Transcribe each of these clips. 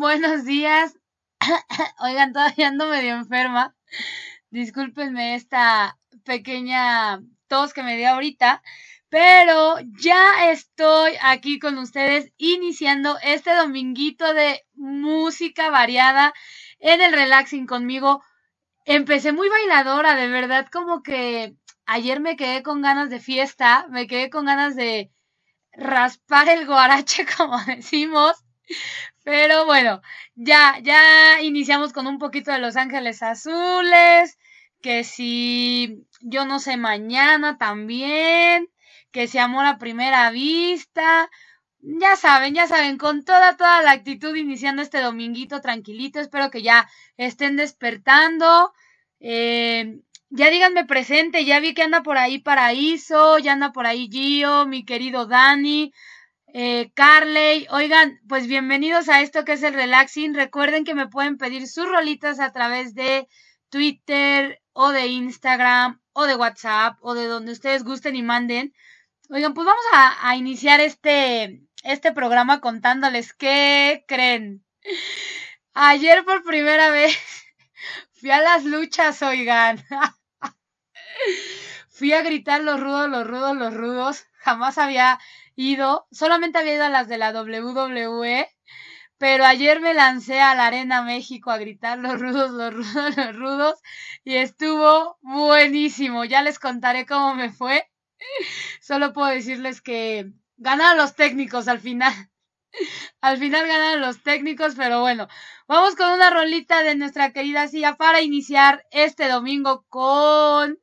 buenos días. Oigan, todavía ando medio enferma. Discúlpenme esta pequeña tos que me dio ahorita. Pero ya estoy aquí con ustedes iniciando este dominguito de música variada en el relaxing conmigo. Empecé muy bailadora, de verdad, como que ayer me quedé con ganas de fiesta, me quedé con ganas de raspar el guarache, como decimos. Pero bueno, ya, ya iniciamos con un poquito de Los Ángeles Azules, que si yo no sé mañana también que se amor a primera vista. Ya saben, ya saben, con toda, toda la actitud iniciando este dominguito tranquilito. Espero que ya estén despertando. Eh, ya díganme presente, ya vi que anda por ahí Paraíso, ya anda por ahí Gio, mi querido Dani, eh, Carley. Oigan, pues bienvenidos a esto que es el relaxing. Recuerden que me pueden pedir sus rolitas a través de Twitter o de Instagram o de WhatsApp o de donde ustedes gusten y manden. Oigan, pues vamos a, iniciar este, este programa contándoles qué creen. Ayer por primera vez fui a las luchas, oigan. fui a gritar los rudos, los rudos, los rudos. Jamás había ido, solamente había ido a las de la WWE, pero ayer me lancé a la Arena México a gritar los rudos, los rudos, los rudos y estuvo buenísimo. Ya les contaré cómo me fue. Solo puedo decirles que ganaron los técnicos al final. Al final ganaron los técnicos, pero bueno, vamos con una rolita de nuestra querida Cia para iniciar este domingo con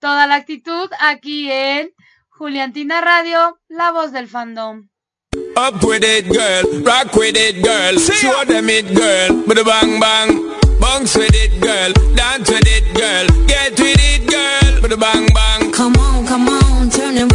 toda la actitud aquí en Juliantina Radio, la voz del fandom. Up with it, girl. Rock with it, girl. Show them it, girl. With a bang bang. Bounce with it, girl. Dance with it, girl. Get with it, girl. With a bang bang. Come on, come on. Turn the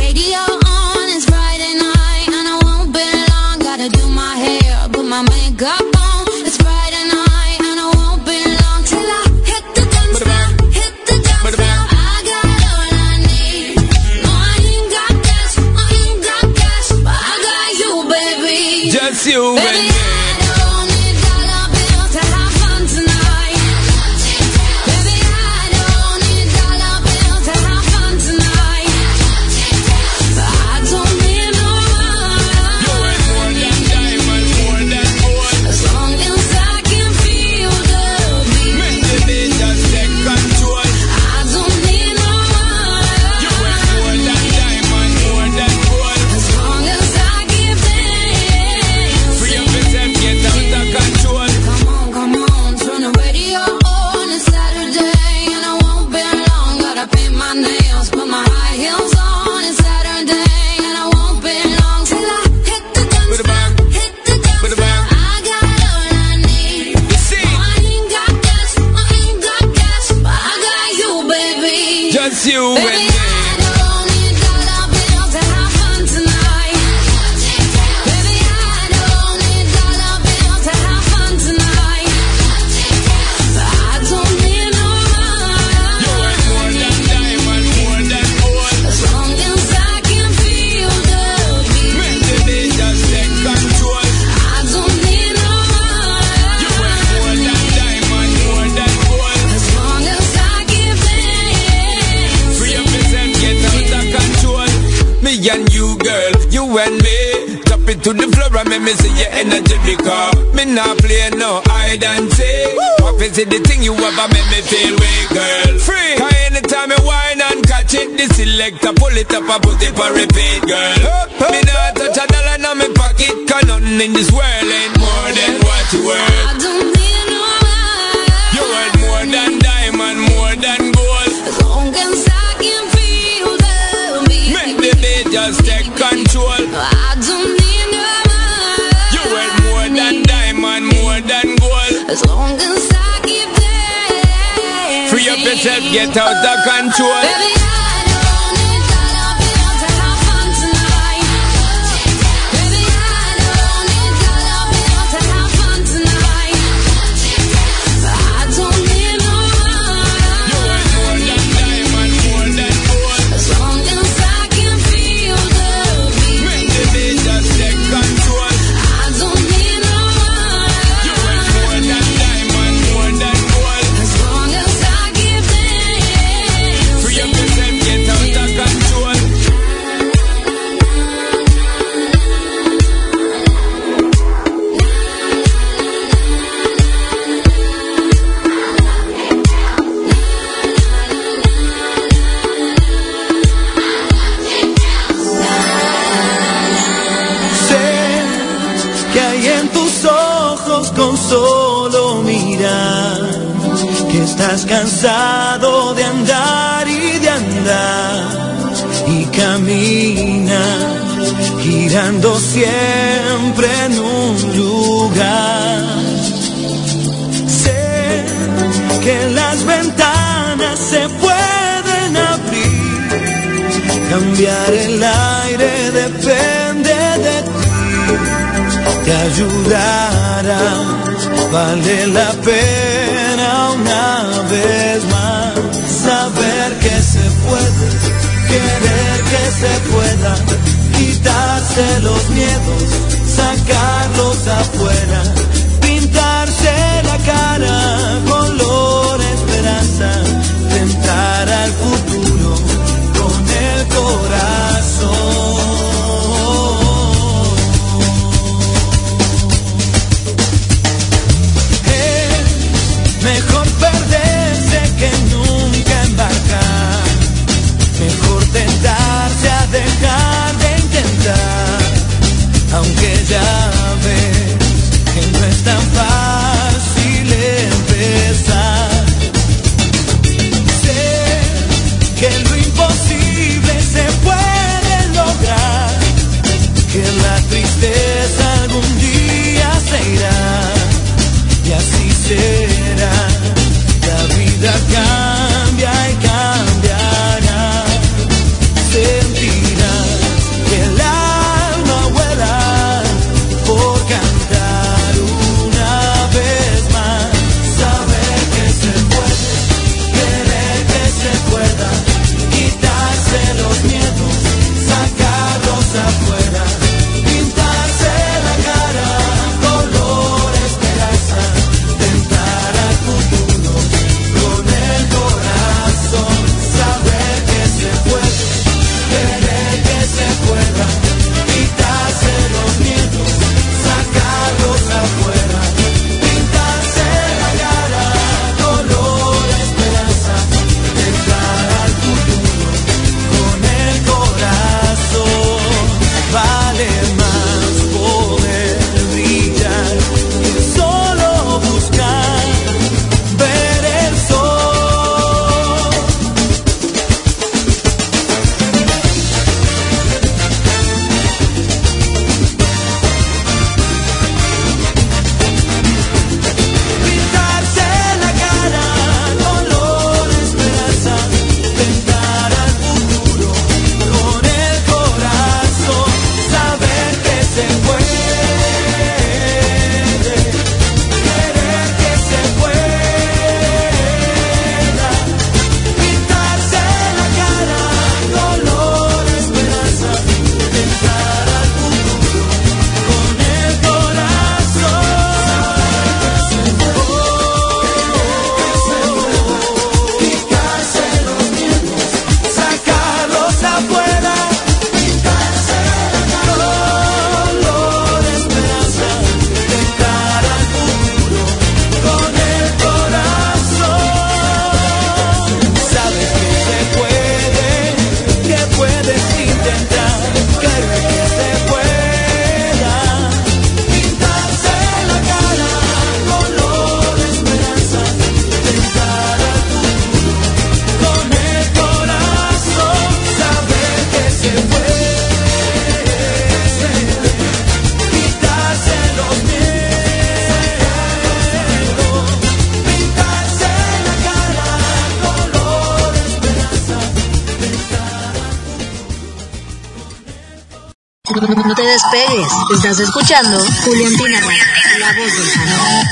escuchando Juliantina Radio, la voz del salón.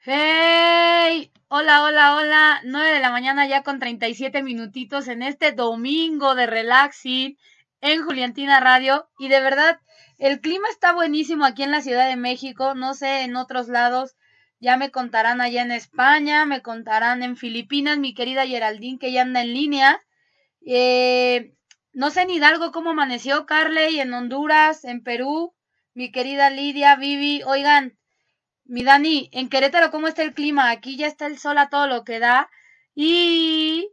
¡Hey! Hola, hola, hola. 9 de la mañana ya con 37 minutitos en este domingo de relaxing en Juliantina Radio. Y de verdad, el clima está buenísimo aquí en la Ciudad de México. No sé, en otros lados ya me contarán allá en España, me contarán en Filipinas, mi querida Geraldine que ya anda en línea. Eh, no sé en Hidalgo cómo amaneció Carley, en Honduras, en Perú, mi querida Lidia, Vivi. Oigan, mi Dani, en Querétaro, ¿cómo está el clima? Aquí ya está el sol a todo lo que da. Y,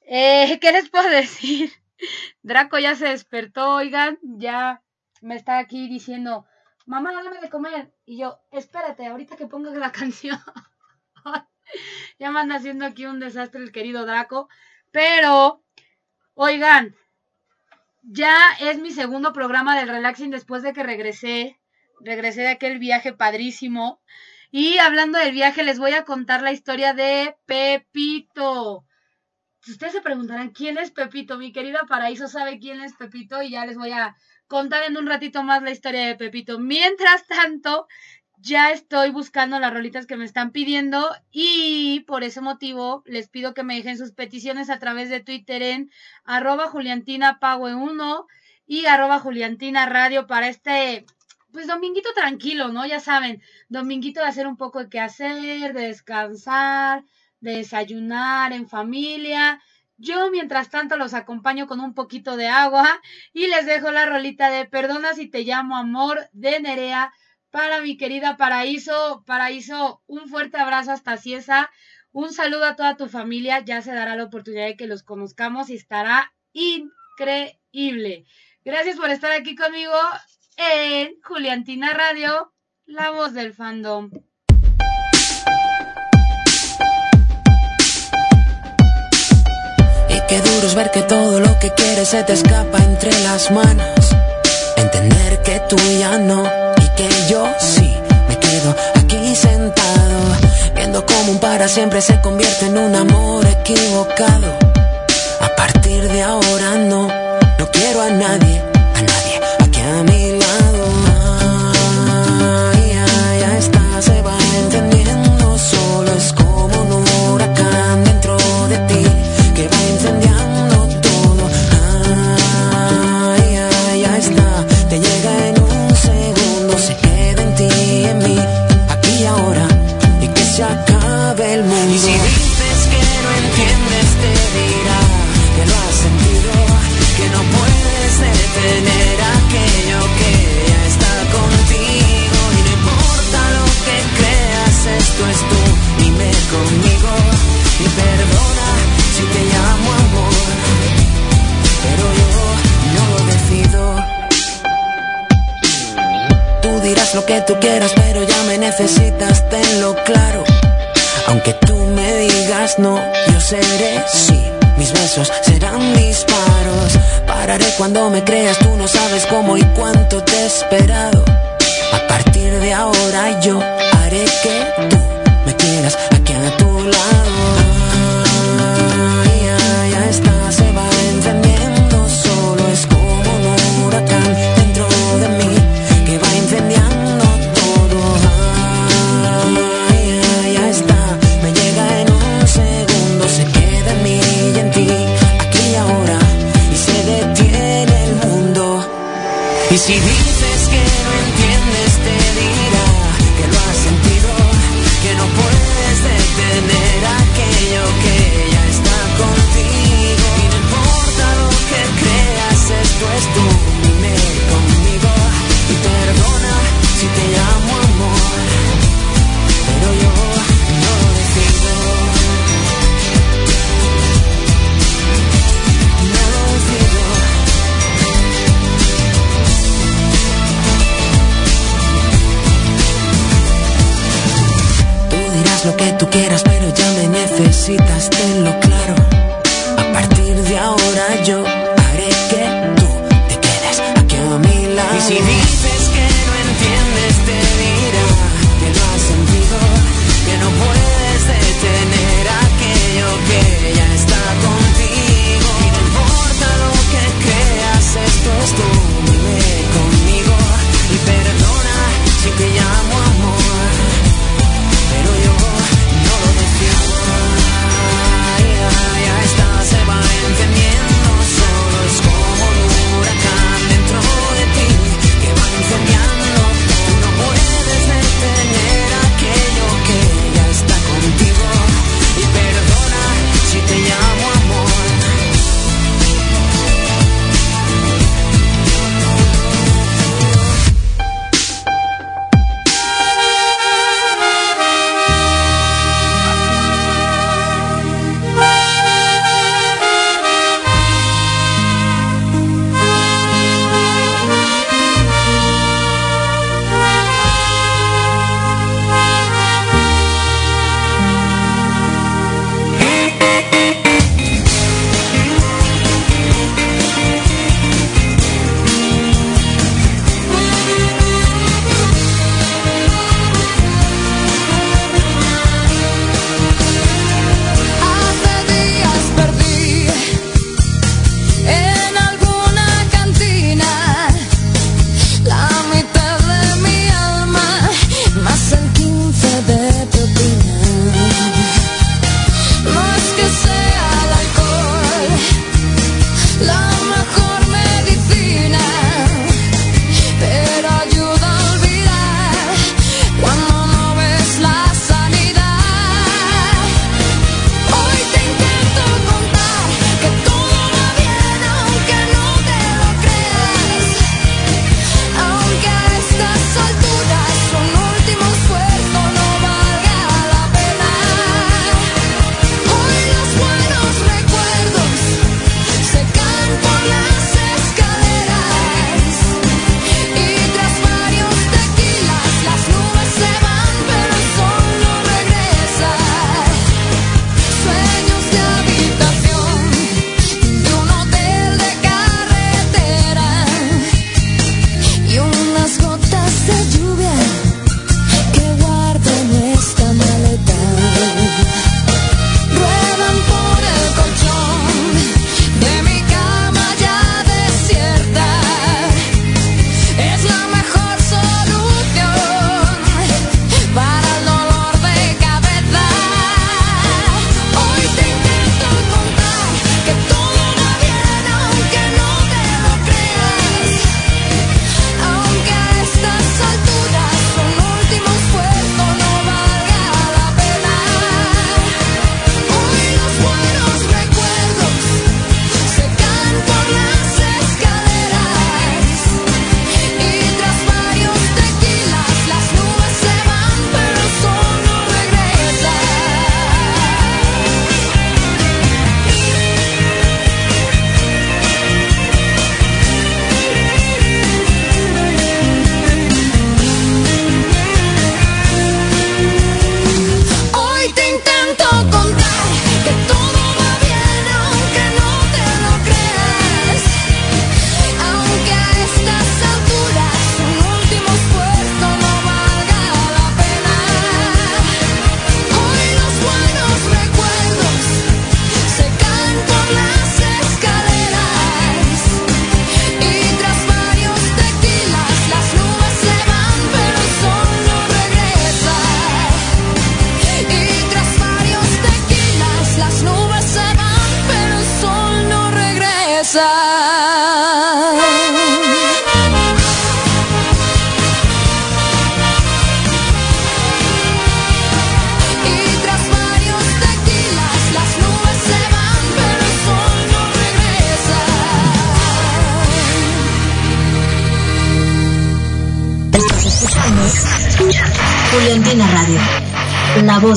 eh, ¿qué les puedo decir? Draco ya se despertó, oigan, ya me está aquí diciendo, mamá, dame de comer. Y yo, espérate, ahorita que pongas la canción. ya me anda haciendo aquí un desastre el querido Draco. Pero, oigan, ya es mi segundo programa del relaxing después de que regresé. Regresé de aquel viaje padrísimo. Y hablando del viaje, les voy a contar la historia de Pepito. Ustedes se preguntarán quién es Pepito. Mi querida Paraíso sabe quién es Pepito y ya les voy a contar en un ratito más la historia de Pepito. Mientras tanto, ya estoy buscando las rolitas que me están pidiendo y por ese motivo les pido que me dejen sus peticiones a través de Twitter en arroba juliantinapague1 y arroba juliantina radio para este pues dominguito tranquilo, ¿no? Ya saben, dominguito de hacer un poco de qué hacer, de descansar, de desayunar en familia. Yo, mientras tanto, los acompaño con un poquito de agua y les dejo la rolita de Perdona si te llamo amor de Nerea para mi querida Paraíso. Paraíso, un fuerte abrazo hasta Ciesa. Un saludo a toda tu familia. Ya se dará la oportunidad de que los conozcamos y estará increíble. Gracias por estar aquí conmigo en Juliantina Radio, la voz del fandom. Y qué duro es ver que todo lo que quieres se te escapa entre las manos. Entender que tú ya no que yo sí me quedo aquí sentado. Viendo cómo un para siempre se convierte en un amor equivocado. A partir de ahora no, no quiero a nadie, Dirás lo que tú quieras, pero ya me necesitas, tenlo claro. Aunque tú me digas no, yo seré sí. Mis besos serán disparos. Pararé cuando me creas, tú no sabes cómo y cuánto te he esperado. A partir de ahora yo haré que tú me quieras Y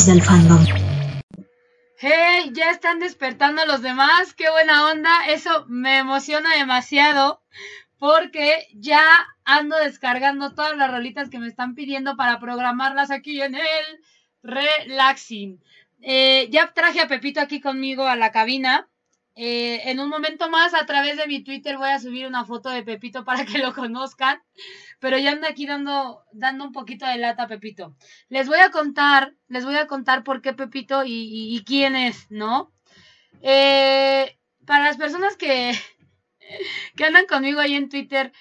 del fandom. Hey, ya están despertando los demás, qué buena onda, eso me emociona demasiado porque ya ando descargando todas las rolitas que me están pidiendo para programarlas aquí en el Relaxing. Eh, ya traje a Pepito aquí conmigo a la cabina. Eh, en un momento más, a través de mi Twitter, voy a subir una foto de Pepito para que lo conozcan. Pero ya ando aquí dando, dando un poquito de lata Pepito. Les voy a contar, les voy a contar por qué Pepito y quién es, ¿no? Eh, para las personas que, que andan conmigo ahí en Twitter,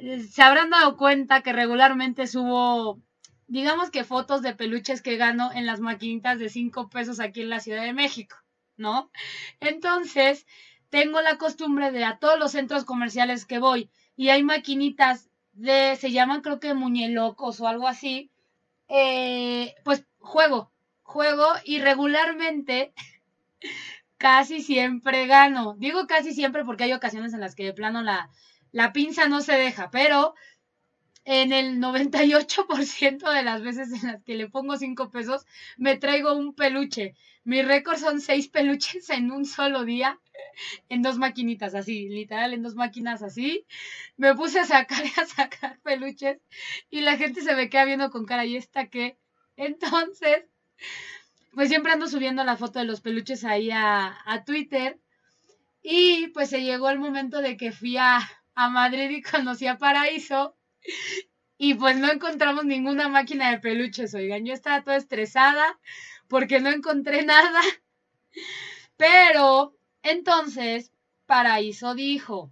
eh, se habrán dado cuenta que regularmente subo, digamos que fotos de peluches que gano en las maquinitas de 5 pesos aquí en la Ciudad de México, ¿no? Entonces, tengo la costumbre de a todos los centros comerciales que voy y hay maquinitas de, se llaman creo que muñelocos o algo así, eh, pues juego, juego y regularmente casi siempre gano. Digo casi siempre porque hay ocasiones en las que de plano la, la pinza no se deja, pero en el 98% de las veces en las que le pongo 5 pesos, me traigo un peluche. Mi récord son 6 peluches en un solo día, en dos maquinitas así, literal, en dos máquinas así. Me puse a sacar y a sacar peluches y la gente se me queda viendo con cara, ¿y esta qué? Entonces, pues siempre ando subiendo la foto de los peluches ahí a, a Twitter. Y pues se llegó el momento de que fui a, a Madrid y conocí a Paraíso. Y pues no encontramos ninguna máquina de peluches, oigan. Yo estaba toda estresada porque no encontré nada. Pero entonces Paraíso dijo,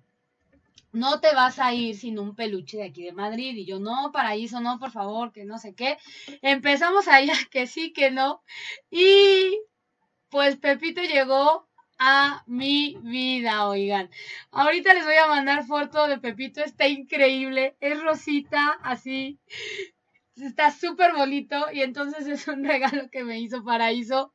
no te vas a ir sin un peluche de aquí de Madrid. Y yo, no, Paraíso, no, por favor, que no sé qué. Empezamos ahí a que sí, que no. Y pues Pepito llegó a mi vida, oigan. Ahorita les voy a mandar foto de Pepito, está increíble. Es rosita, así. Está súper bonito y entonces es un regalo que me hizo Paraíso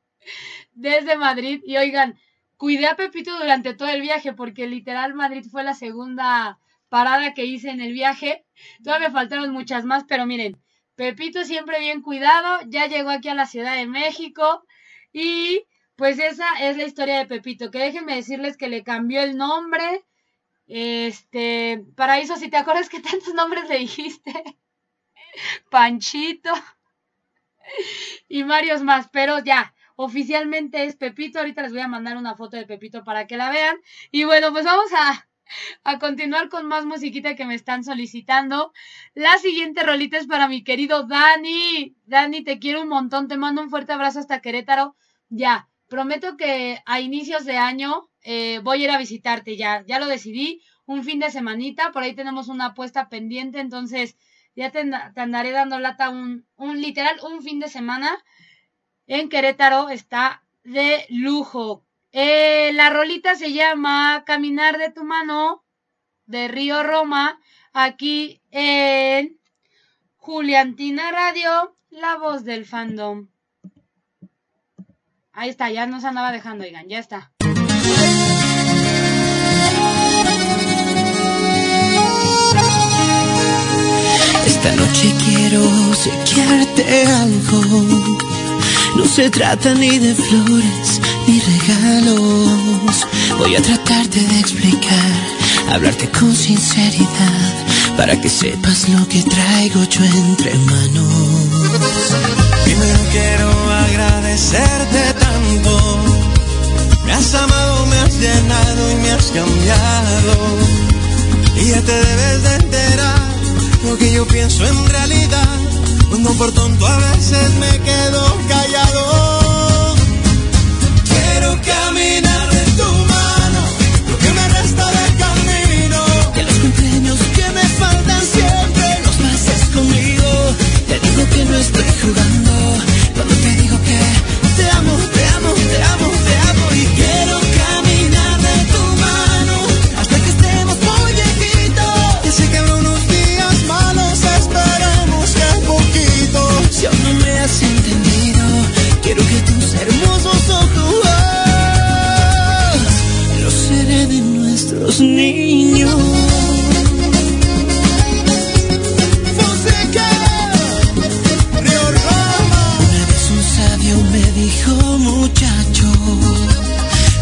desde Madrid. Y oigan, cuidé a Pepito durante todo el viaje porque literal Madrid fue la segunda parada que hice en el viaje. Todavía faltaron muchas más, pero miren, Pepito siempre bien cuidado, ya llegó aquí a la Ciudad de México y pues esa es la historia de Pepito, que déjenme decirles que le cambió el nombre. Este, Paraíso, si te acuerdas que tantos nombres le dijiste. Panchito y varios más, pero ya, oficialmente es Pepito. Ahorita les voy a mandar una foto de Pepito para que la vean. Y bueno, pues vamos a, a continuar con más musiquita que me están solicitando. La siguiente rolita es para mi querido Dani. Dani, te quiero un montón, te mando un fuerte abrazo hasta Querétaro. Ya, prometo que a inicios de año eh, voy a ir a visitarte ya, ya lo decidí, un fin de semanita, por ahí tenemos una apuesta pendiente, entonces ya te, and- te andaré dando lata un literal, un fin de semana en Querétaro, está de lujo. Eh, la rolita se llama Caminar de tu mano de Río Roma, aquí en Juliantina Radio, la voz del fandom. Ahí está, ya nos andaba dejando, oigan, ya está. Esta noche quiero obsequiarte algo. No se trata ni de flores ni regalos. Voy a tratarte de explicar, hablarte con sinceridad, para que sepas lo que traigo yo entre manos. Primero quiero agradecerte tanto. Me has amado, me has llenado y me has cambiado. Y ya te debes de enterar lo que yo pienso en realidad. Cuando por tonto a veces me quedo callado. Quiero caminar de tu mano, lo que me resta de camino. Que los cumpleaños que me faltan siempre los pases conmigo. Te digo que no estoy jugando. Cuando te digo que te amo, te amo, te amo, te amo. niños. Una vez un sabio me dijo, muchacho,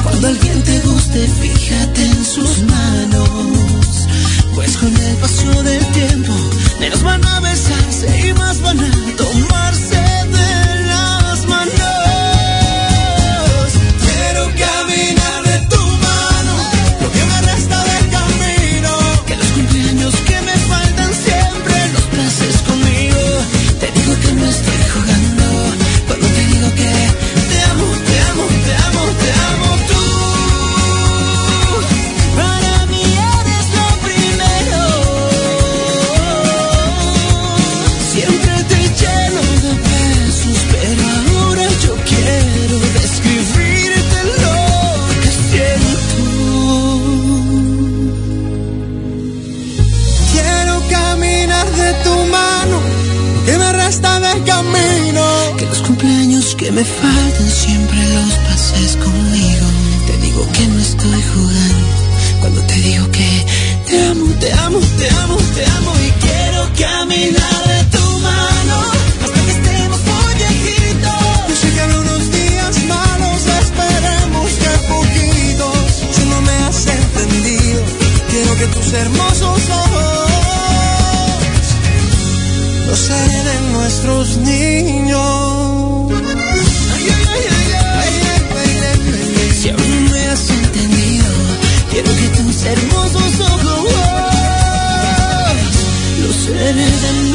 cuando alguien te guste, fíjate en sus manos, pues con el paso del tiempo, de los van a besar. me faltan siempre los pases conmigo. Te digo que no estoy jugando cuando te digo que te amo, te amo, te amo, te amo y quiero caminar de tu mano hasta que estemos muy. Yo sé que habrá unos días malos, esperemos que poquitos. Si no me has entendido, quiero que tus hermosos ojos los hereden nuestros niños. hermosos ojos, los seres de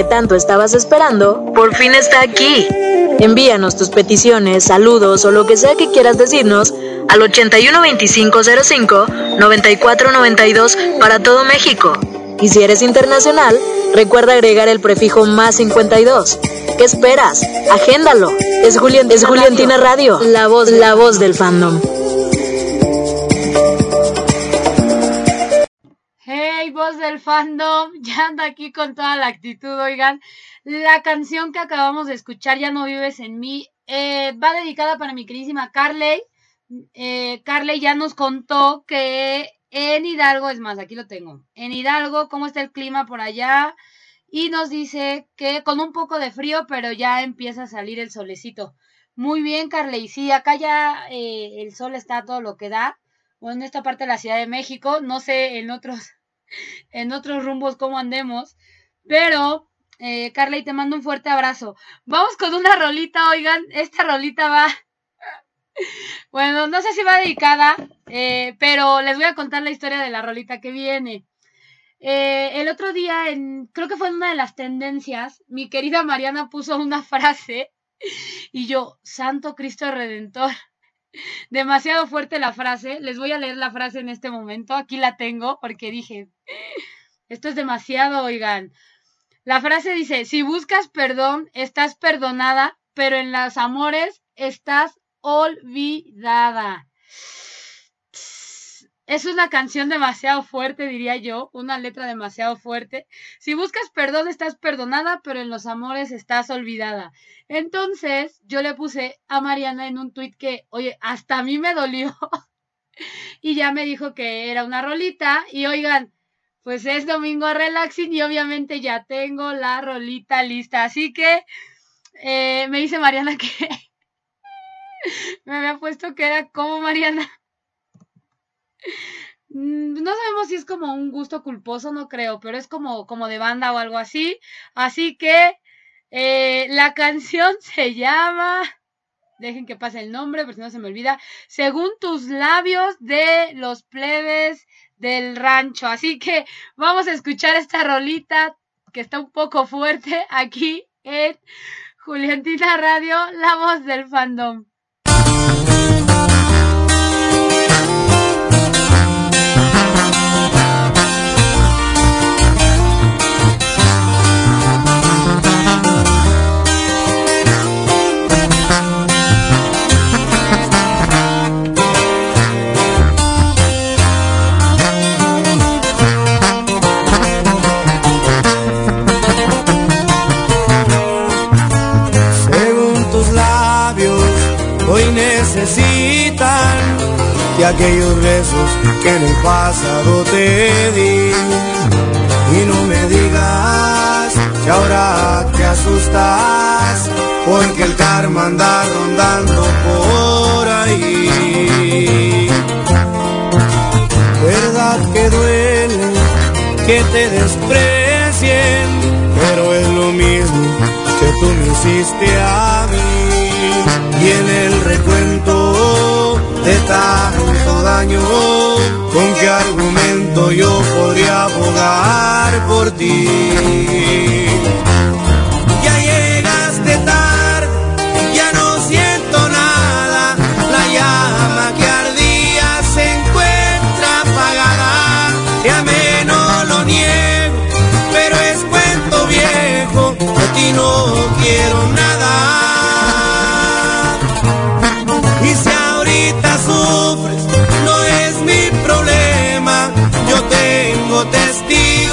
que tanto estabas esperando por fin está aquí. Envíanos tus peticiones, saludos o lo que sea que quieras decirnos al 812505 9492 para todo México. Y si eres internacional, recuerda agregar el prefijo más 52. ¿Qué esperas? Agéndalo. Es, Julián, es Juliantina Radio, la voz, la voz del fandom. Con toda la actitud, oigan. La canción que acabamos de escuchar, Ya no vives en mí, eh, va dedicada para mi queridísima Carley. Eh, Carley ya nos contó que en Hidalgo, es más, aquí lo tengo. En Hidalgo, ¿cómo está el clima por allá? Y nos dice que con un poco de frío, pero ya empieza a salir el solecito. Muy bien, Carley. Sí, acá ya eh, el sol está todo lo que da. O en esta parte de la Ciudad de México. No sé en otros, en otros rumbos cómo andemos. Pero, eh, Carley, te mando un fuerte abrazo. Vamos con una rolita, oigan. Esta rolita va bueno, no sé si va dedicada, eh, pero les voy a contar la historia de la rolita que viene. Eh, el otro día, creo que fue en una de las tendencias, mi querida Mariana puso una frase y yo, Santo Cristo Redentor. Demasiado fuerte la frase. Les voy a leer la frase en este momento. Aquí la tengo porque dije, esto es demasiado, oigan. La frase dice, si buscas perdón, estás perdonada, pero en los amores estás olvidada. Es una canción demasiado fuerte, diría yo, una letra demasiado fuerte. Si buscas perdón, estás perdonada, pero en los amores estás olvidada. Entonces, yo le puse a Mariana en un tuit que, oye, hasta a mí me dolió. y ya me dijo que era una rolita. Y oigan, pues es domingo relaxing y obviamente ya tengo la rolita lista. Así que eh, me dice Mariana que me había puesto que era como Mariana. Mm, no sabemos si es como un gusto culposo, no creo, pero es como, como de banda o algo así. Así que eh, la canción se llama. Dejen que pase el nombre, por si no se me olvida. Según tus labios de los plebes del rancho. Así que vamos a escuchar esta rolita que está un poco fuerte aquí en Juliantina Radio, la voz del fandom. De aquellos besos que en el pasado te di. Y no me digas que ahora te asustas, porque el karma anda rondando por ahí. Verdad que duele que te desprecien, pero es lo mismo que tú me hiciste a mí. Y en el recuento de tanto daño, ¿con qué argumento yo podría abogar por ti? Problema.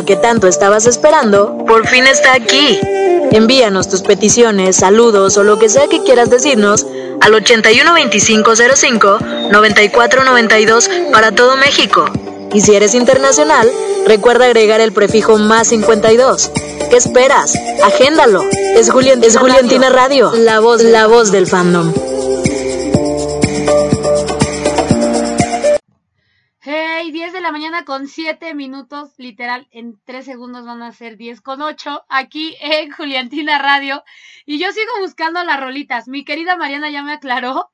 Que tanto estabas esperando por fin está aquí. Envíanos tus peticiones, saludos o lo que sea que quieras decirnos al 812505 9492 para todo México. Y si eres internacional, recuerda agregar el prefijo más 52. ¿Qué esperas? Agéndalo. Es, Julián, es Juliantina Radio, la voz, la voz del fandom. Con 7 minutos, literal, en 3 segundos van a ser 10 con 8, aquí en Juliantina Radio. Y yo sigo buscando las rolitas. Mi querida Mariana ya me aclaró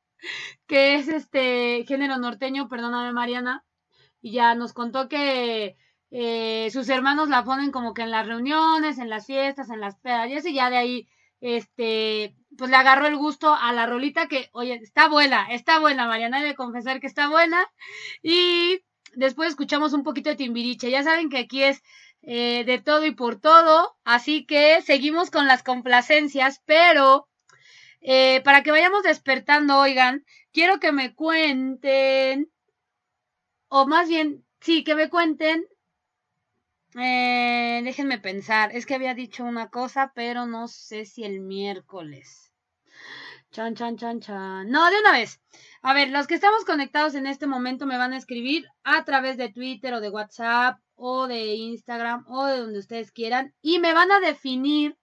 que es este género norteño, perdóname Mariana, y ya nos contó que eh, sus hermanos la ponen como que en las reuniones, en las fiestas, en las pedas, y ya de ahí, este, pues le agarró el gusto a la rolita que, oye, está buena, está buena, Mariana, he de confesar que está buena, y después escuchamos un poquito de Timbiriche, ya saben que aquí es eh, de todo y por todo, así que seguimos con las complacencias, pero eh, para que vayamos despertando, oigan, quiero que me cuenten, o más bien, sí, que me cuenten, eh, déjenme pensar, es que había dicho una cosa, pero no sé si el miércoles. Chan, chan, chan, chan. No, de una vez. A ver, los que estamos conectados en este momento me van a escribir a través de Twitter o de WhatsApp o de Instagram o de donde ustedes quieran y me van a definir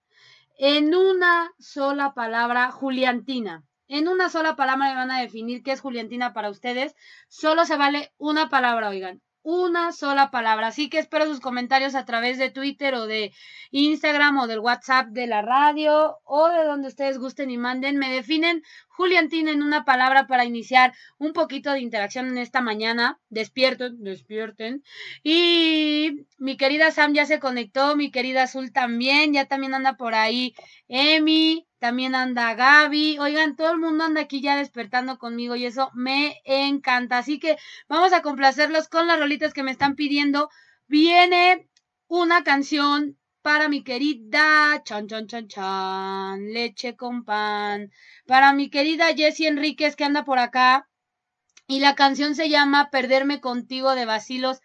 en una sola palabra Juliantina. En una sola palabra me van a definir qué es Juliantina para ustedes. Solo se vale una palabra, oigan. Una sola palabra. Así que espero sus comentarios a través de Twitter o de Instagram o del WhatsApp de la radio o de donde ustedes gusten y manden. Me definen Juliantina en una palabra para iniciar un poquito de interacción en esta mañana. Despierten, despierten. Y mi querida Sam ya se conectó, mi querida Azul también, ya también anda por ahí Emi, también anda Gaby. Oigan, todo el mundo anda aquí ya despertando conmigo y eso me encanta. Así que vamos a complacerlos con las rolitas que me están pidiendo. Viene una canción para mi querida chan chan chan chan leche con pan para mi querida Jessie Enríquez que anda por acá y la canción se llama Perderme contigo de Basilos.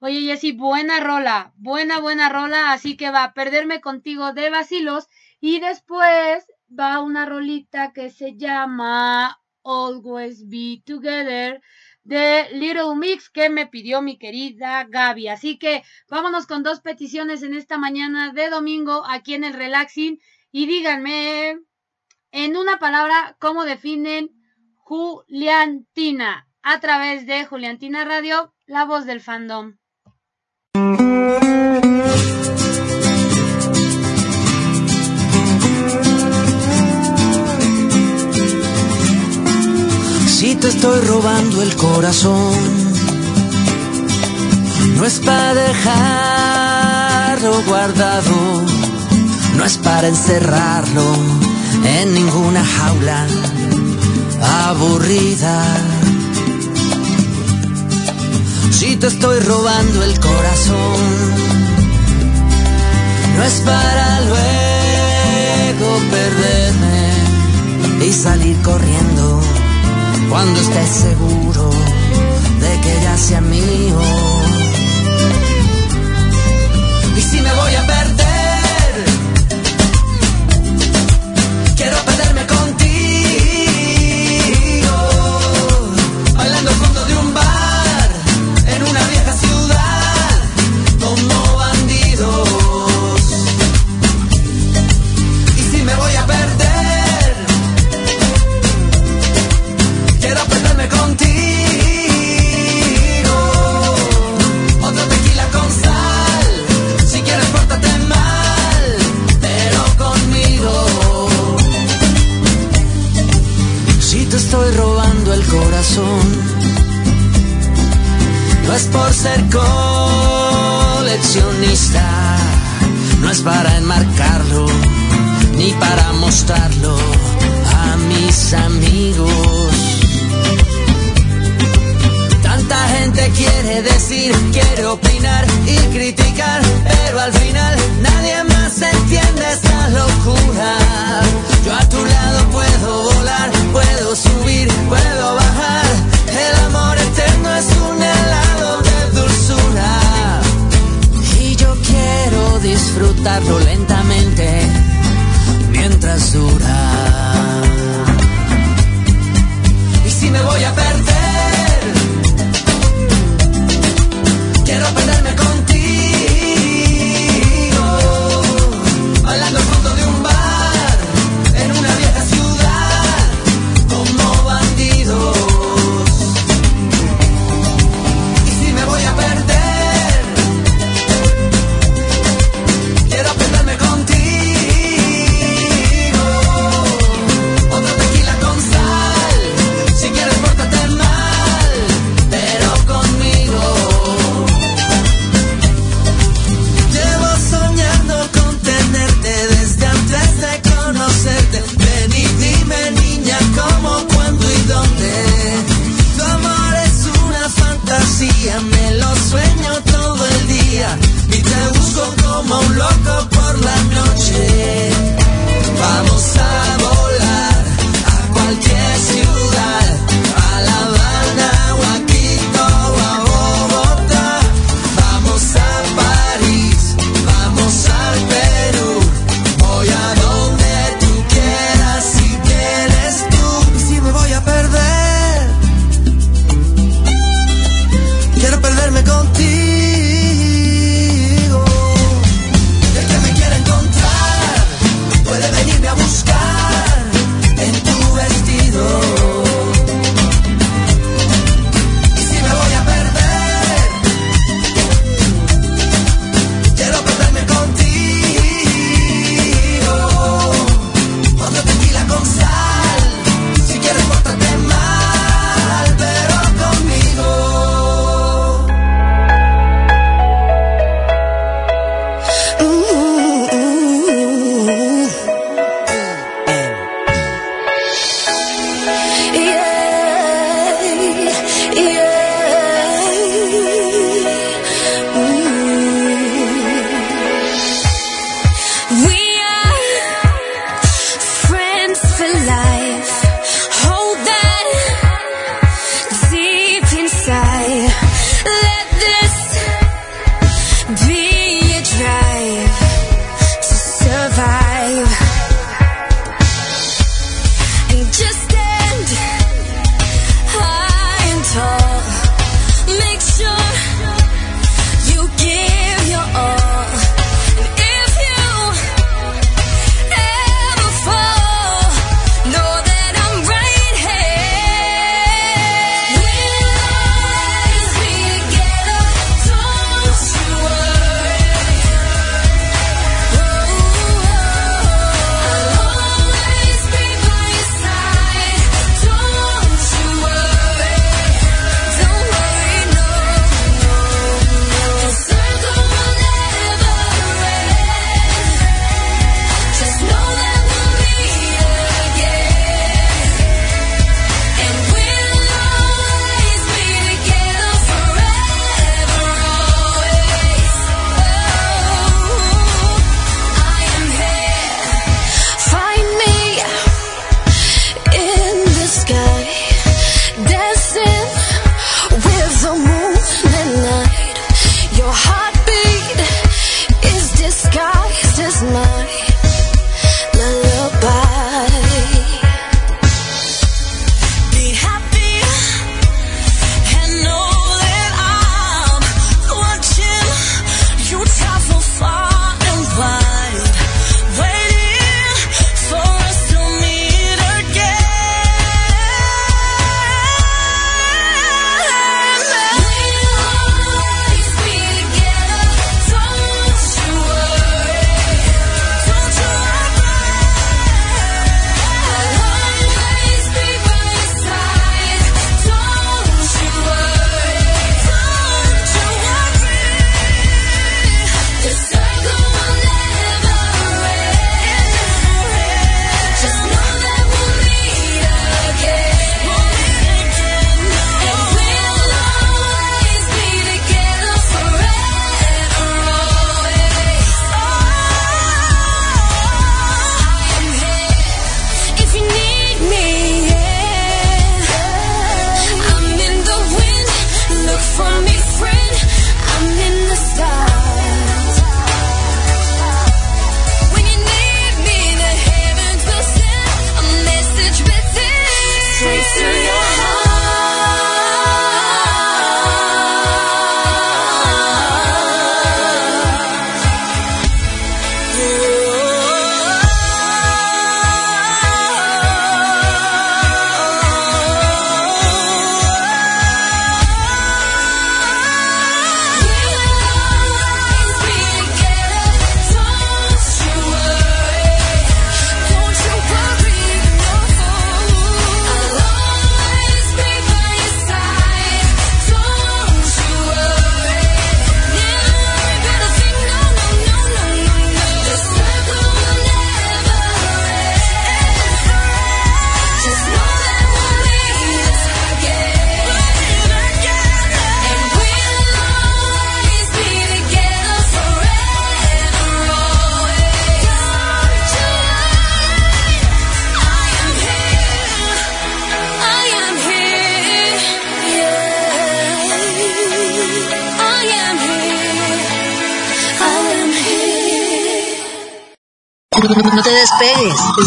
Oye Jessie, buena rola, buena buena rola, así que va Perderme contigo de Basilos y después va una rolita que se llama Always Be Together de Little Mix que me pidió mi querida Gaby. Así que vámonos con dos peticiones en esta mañana de domingo aquí en el Relaxing y díganme en una palabra cómo definen Juliantina a través de Juliantina Radio, la voz del fandom. Te estoy robando el corazón, no es para dejarlo guardado, no es para encerrarlo en ninguna jaula aburrida. Si te estoy robando el corazón, no es para luego perderme y salir corriendo cuando estés seguro de que ya sea mío.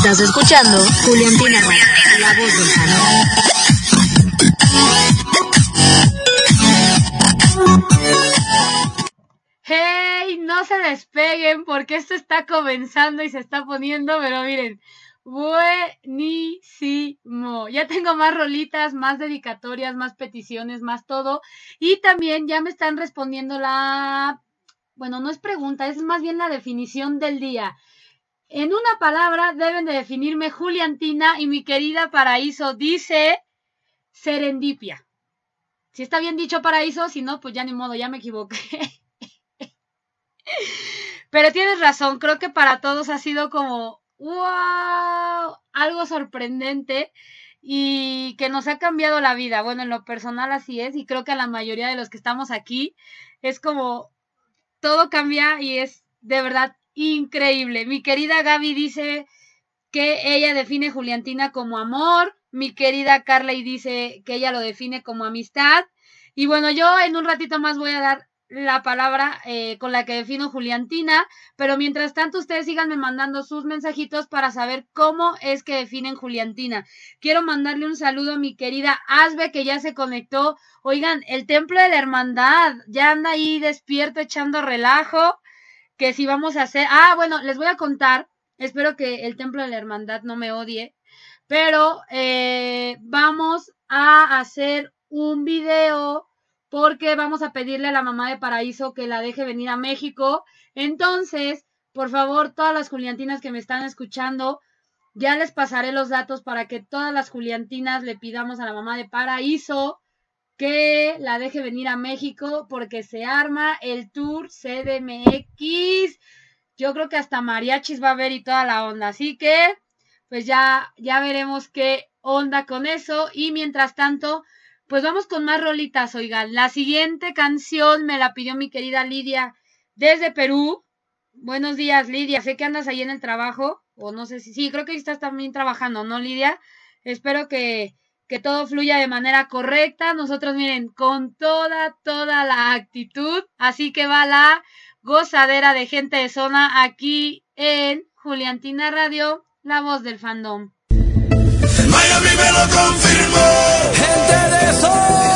Estás escuchando Juliantina la voz ¡Hey! No se despeguen porque esto está comenzando y se está poniendo, pero miren, buenísimo. Ya tengo más rolitas, más dedicatorias, más peticiones, más todo. Y también ya me están respondiendo la... Bueno, no es pregunta, es más bien la definición del día. En una palabra deben de definirme Juliantina y mi querida Paraíso dice serendipia. Si está bien dicho Paraíso, si no, pues ya ni modo, ya me equivoqué. Pero tienes razón, creo que para todos ha sido como, wow, algo sorprendente y que nos ha cambiado la vida. Bueno, en lo personal así es y creo que a la mayoría de los que estamos aquí es como todo cambia y es de verdad increíble. Mi querida Gaby dice que ella define Juliantina como amor. Mi querida Carly dice que ella lo define como amistad. Y bueno, yo en un ratito más voy a dar la palabra eh, con la que defino Juliantina, pero mientras tanto ustedes síganme mandando sus mensajitos para saber cómo es que definen Juliantina. Quiero mandarle un saludo a mi querida Asbe que ya se conectó. Oigan, el templo de la hermandad ya anda ahí despierto echando relajo que si vamos a hacer, ah, bueno, les voy a contar, espero que el Templo de la Hermandad no me odie, pero eh, vamos a hacer un video porque vamos a pedirle a la mamá de Paraíso que la deje venir a México. Entonces, por favor, todas las Juliantinas que me están escuchando, ya les pasaré los datos para que todas las Juliantinas le pidamos a la mamá de Paraíso que la deje venir a México porque se arma el tour CDMX. Yo creo que hasta mariachis va a haber y toda la onda. Así que, pues ya, ya veremos qué onda con eso. Y mientras tanto, pues vamos con más rolitas, oigan. La siguiente canción me la pidió mi querida Lidia desde Perú. Buenos días, Lidia. Sé que andas ahí en el trabajo. O no sé si sí, creo que estás también trabajando, ¿no, Lidia? Espero que, que todo fluya de manera correcta. Nosotros, miren, con toda, toda la actitud. Así que va la gozadera de gente de zona aquí en Juliantina Radio, la voz del fandom. Miami me lo confirmó. Gente de zona.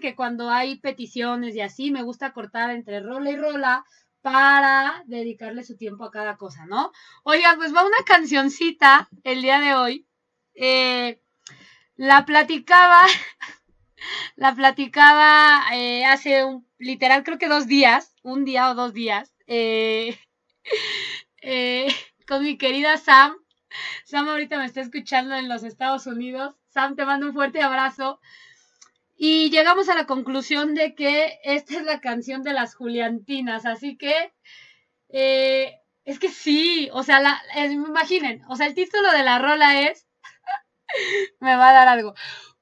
Que cuando hay peticiones y así, me gusta cortar entre rola y rola para dedicarle su tiempo a cada cosa, ¿no? Oigan, pues va una cancioncita el día de hoy. Eh, la platicaba, la platicaba eh, hace un, literal creo que dos días, un día o dos días, eh, con mi querida Sam. Sam ahorita me está escuchando en los Estados Unidos. Sam, te mando un fuerte abrazo. Y llegamos a la conclusión de que esta es la canción de las Juliantinas, así que eh, es que sí, o sea, la, imaginen, o sea, el título de la rola es, me va a dar algo,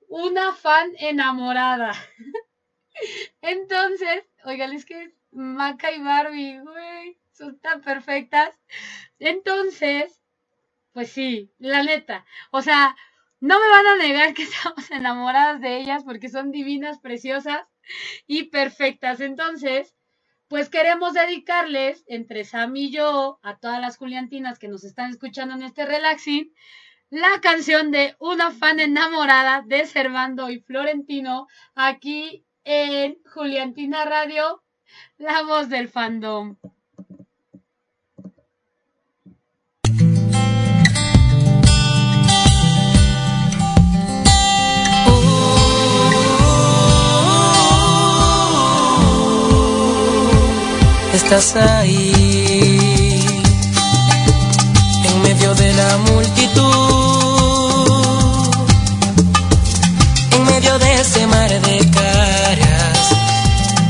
una fan enamorada. Entonces, oigan, es que Maca y Barbie, güey, son tan perfectas. Entonces, pues sí, la neta, o sea, no me van a negar que estamos enamoradas de ellas porque son divinas, preciosas y perfectas. Entonces, pues queremos dedicarles, entre Sam y yo, a todas las Juliantinas que nos están escuchando en este relaxing, la canción de Una fan enamorada de Servando y Florentino, aquí en Juliantina Radio, la voz del fandom. Estás ahí, en medio de la multitud, en medio de ese mar de caras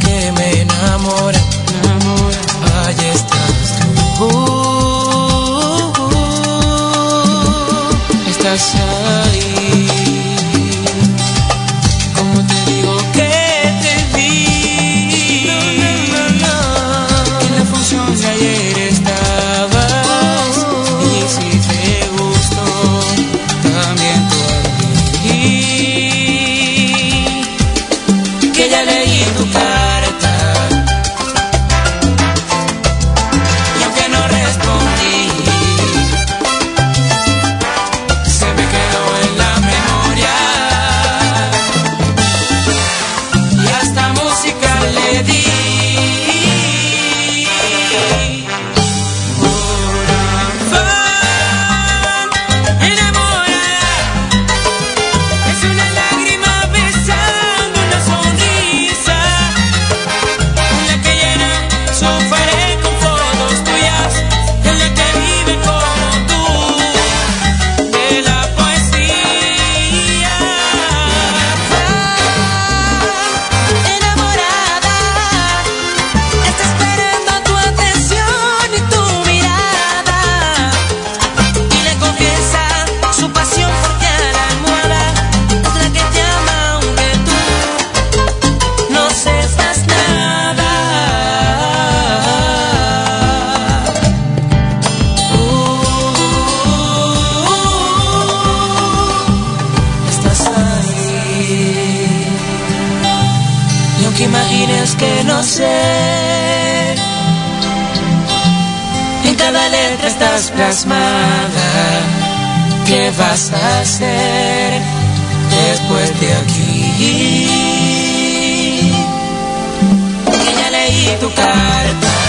que me enamoran. Ahí estás tú, estás ahí. ¿Qué vas a hacer después de aquí? Que ya leí tu carta.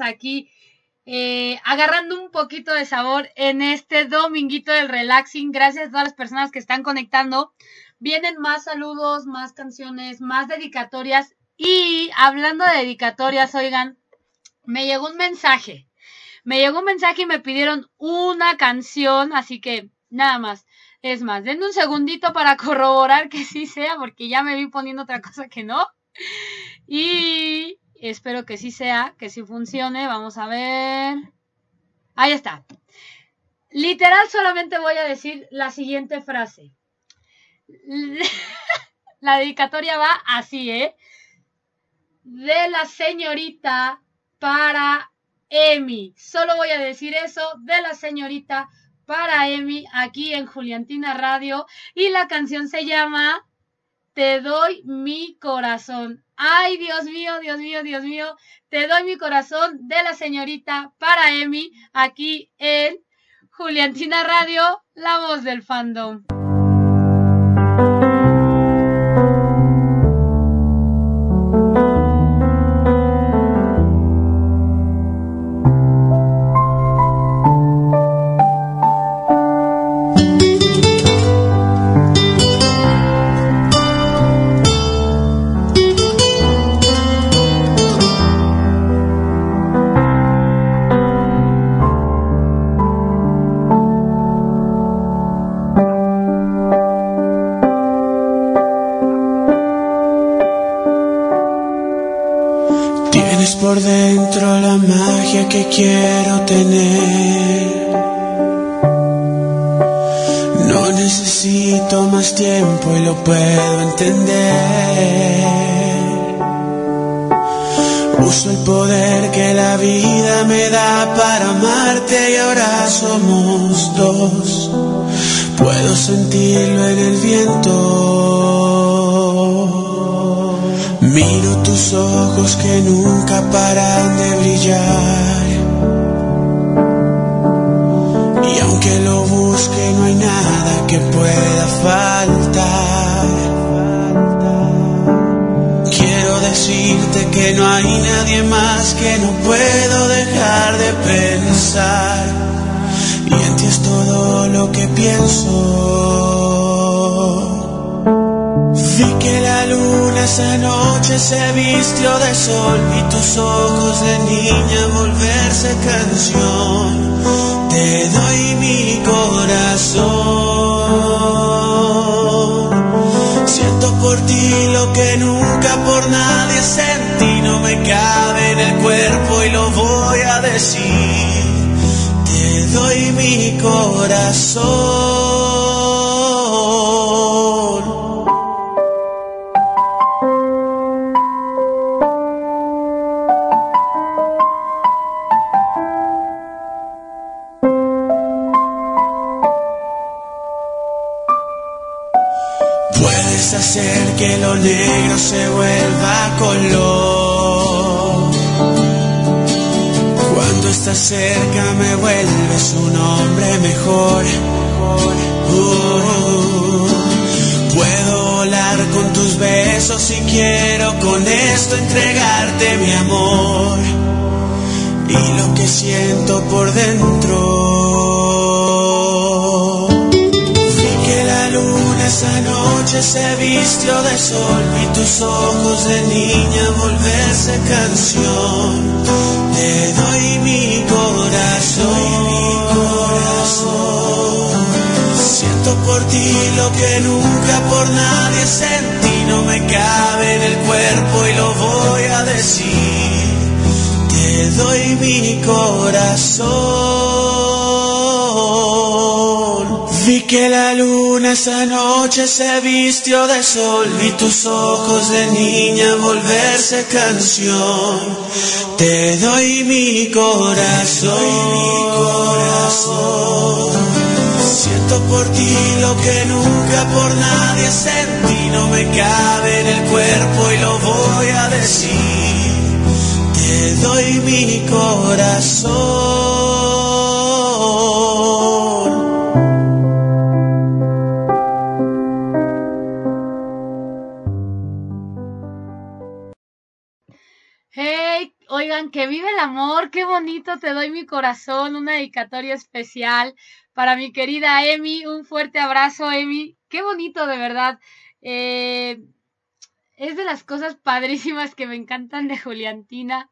Aquí eh, agarrando un poquito de sabor en este dominguito del relaxing. Gracias a todas las personas que están conectando. Vienen más saludos, más canciones, más dedicatorias. Y hablando de dedicatorias, oigan, me llegó un mensaje. Me llegó un mensaje y me pidieron una canción, así que nada más. Es más, denme un segundito para corroborar que sí sea, porque ya me vi poniendo otra cosa que no. Y espero que sí sea, que sí funcione. Vamos a ver. Ahí está. Literal solamente voy a decir la siguiente frase. La dedicatoria va así, ¿eh? De la señorita para Emi. Solo voy a decir eso de la señorita para Emi aquí en Juliantina Radio. Y la canción se llama Te doy mi corazón. Ay, Dios mío, Dios mío, Dios mío. Te doy mi corazón de la señorita para Emi aquí en Juliantina Radio, la voz del fandom. Ojos que nunca paran esa noche se vistió de sol y tus ojos de niña volverse canción. Te doy mi corazón. Siento por ti lo que nunca por nadie sentí. No me cabe en el cuerpo y lo voy a decir. Te doy mi corazón. Que nunca por nadie sentí, no me cabe en el cuerpo y lo voy a decir. Te doy mi corazón. Vi que la luna esa noche se vistió de sol y tus ojos de niña volverse canción. Te doy mi corazón, mi corazón. Siento por ti lo que nunca por nadie sentí, no me cabe en el cuerpo y lo voy a decir. Te doy mi corazón. Hey, oigan, que vive el amor, qué bonito, te doy mi corazón, una dedicatoria especial para mi querida Emi, un fuerte abrazo, Emi, qué bonito, de verdad. Eh, es de las cosas padrísimas que me encantan de Juliantina,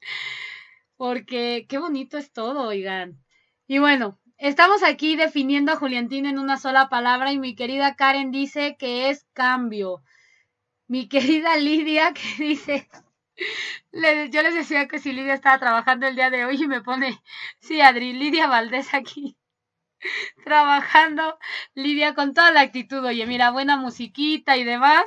porque qué bonito es todo, oigan. Y bueno, estamos aquí definiendo a Juliantina en una sola palabra y mi querida Karen dice que es cambio. Mi querida Lidia que dice, yo les decía que si Lidia estaba trabajando el día de hoy y me pone, sí, Adri, Lidia Valdés aquí trabajando, Lidia con toda la actitud, oye, mira, buena musiquita y demás.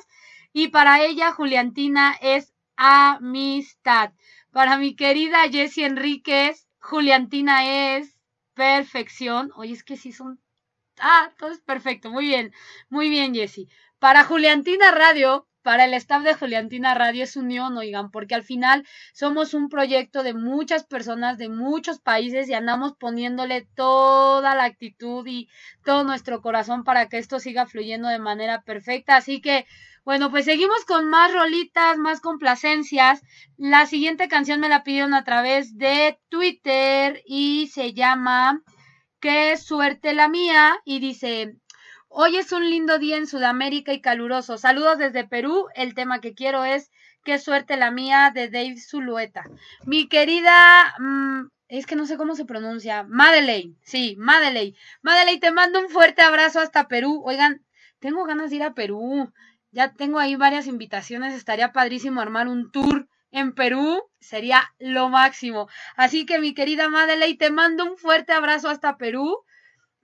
Y para ella, Juliantina es amistad. Para mi querida Jessie Enríquez, Juliantina es perfección. Oye, es que sí son... Ah, todo es perfecto. Muy bien, muy bien, Jessie. Para Juliantina Radio, para el staff de Juliantina Radio es unión, oigan, porque al final somos un proyecto de muchas personas de muchos países y andamos poniéndole toda la actitud y todo nuestro corazón para que esto siga fluyendo de manera perfecta. Así que, bueno, pues seguimos con más rolitas, más complacencias. La siguiente canción me la pidieron a través de Twitter y se llama Qué suerte la mía y dice, Hoy es un lindo día en Sudamérica y caluroso. Saludos desde Perú. El tema que quiero es Qué suerte la mía de Dave Zulueta. Mi querida, mm, es que no sé cómo se pronuncia, Madeleine. Sí, Madeleine. Madeleine, te mando un fuerte abrazo hasta Perú. Oigan, tengo ganas de ir a Perú. Ya tengo ahí varias invitaciones. Estaría padrísimo armar un tour en Perú. Sería lo máximo. Así que mi querida Madeleine, te mando un fuerte abrazo hasta Perú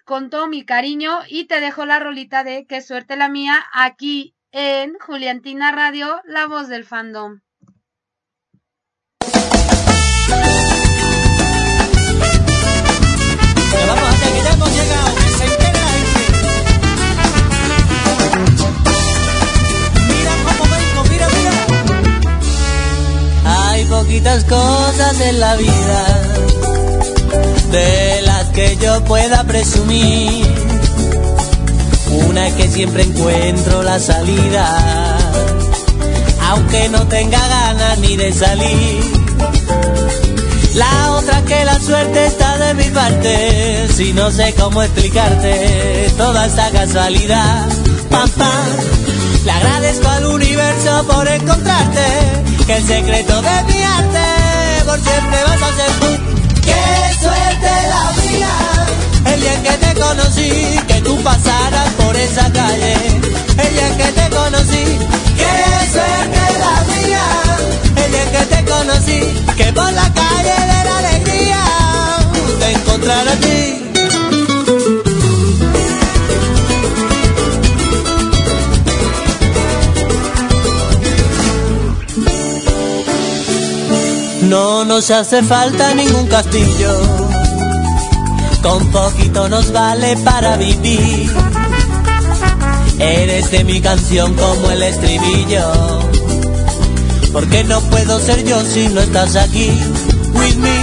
con todo mi cariño y te dejo la rolita de Qué suerte la mía aquí en Juliantina Radio, la voz del fandom. Hay poquitas cosas en la vida de que yo pueda presumir. Una es que siempre encuentro la salida, aunque no tenga ganas ni de salir. La otra que la suerte está de mi parte, si no sé cómo explicarte toda esta casualidad. Pam, pam. Le agradezco al universo por encontrarte, que el secreto de mi arte por siempre vas a ser tú. ¡Qué suerte la mía! El día que te conocí, que tú pasaras por esa calle. El día que te conocí, ¡qué suerte la mía! El día que te conocí, que por la calle de la alegría te encontrara a ti. No nos hace falta ningún castillo, con poquito nos vale para vivir. Eres de mi canción como el estribillo, porque no puedo ser yo si no estás aquí, with me.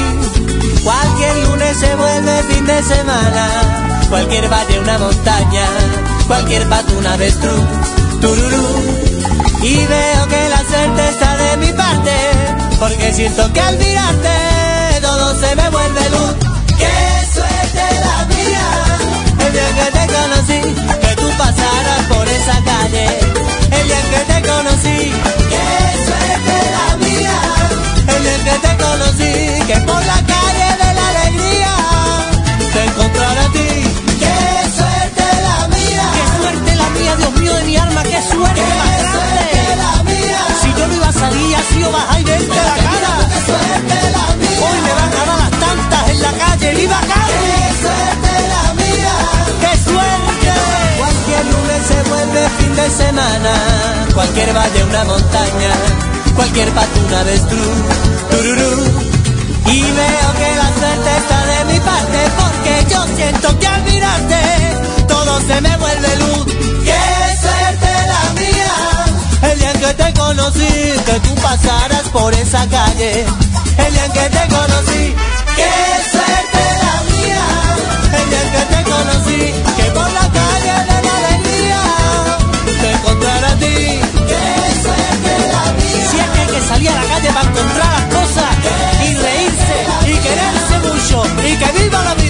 Cualquier lunes se vuelve fin de semana, cualquier valle una montaña, cualquier pato una avestruz, tururú. Y veo que la suerte está de mi parte, porque siento que al mirarte todo se me vuelve luz. ¡Qué suerte la mía! El día que te conocí, que tú pasaras por esa calle. El día que te conocí, ¡qué suerte la mía! El día que te conocí, que por la calle de la alegría te encontrara a ti. ¡Qué suerte la mía! ¡Qué suerte la mía, Dios mío de mi alma! ¡Qué suerte más grande! Yo no iba a salir, ha sido bajar y verte la cara. Hoy me van a dar las tantas en la calle. ¡Viva Cali! ¡Qué suerte la mía! ¡Qué suerte! Cualquier lunes se vuelve fin de semana. Cualquier valle una montaña. Cualquier pato una avestruz. Tururú. Y veo que la suerte está de mi parte porque yo siento que al mirarte todo se me vuelve luz. ¡Qué suerte la mía! El día en que te conocí, que tú pasaras por esa calle. El día en que te conocí, qué suerte la mía. El día en que te conocí, que por la calle de la alegría te encontraré a ti. Qué suerte la mía. Si es que hay que salir a la calle para encontrar las cosas y reírse y quererse mucho y que viva la vida.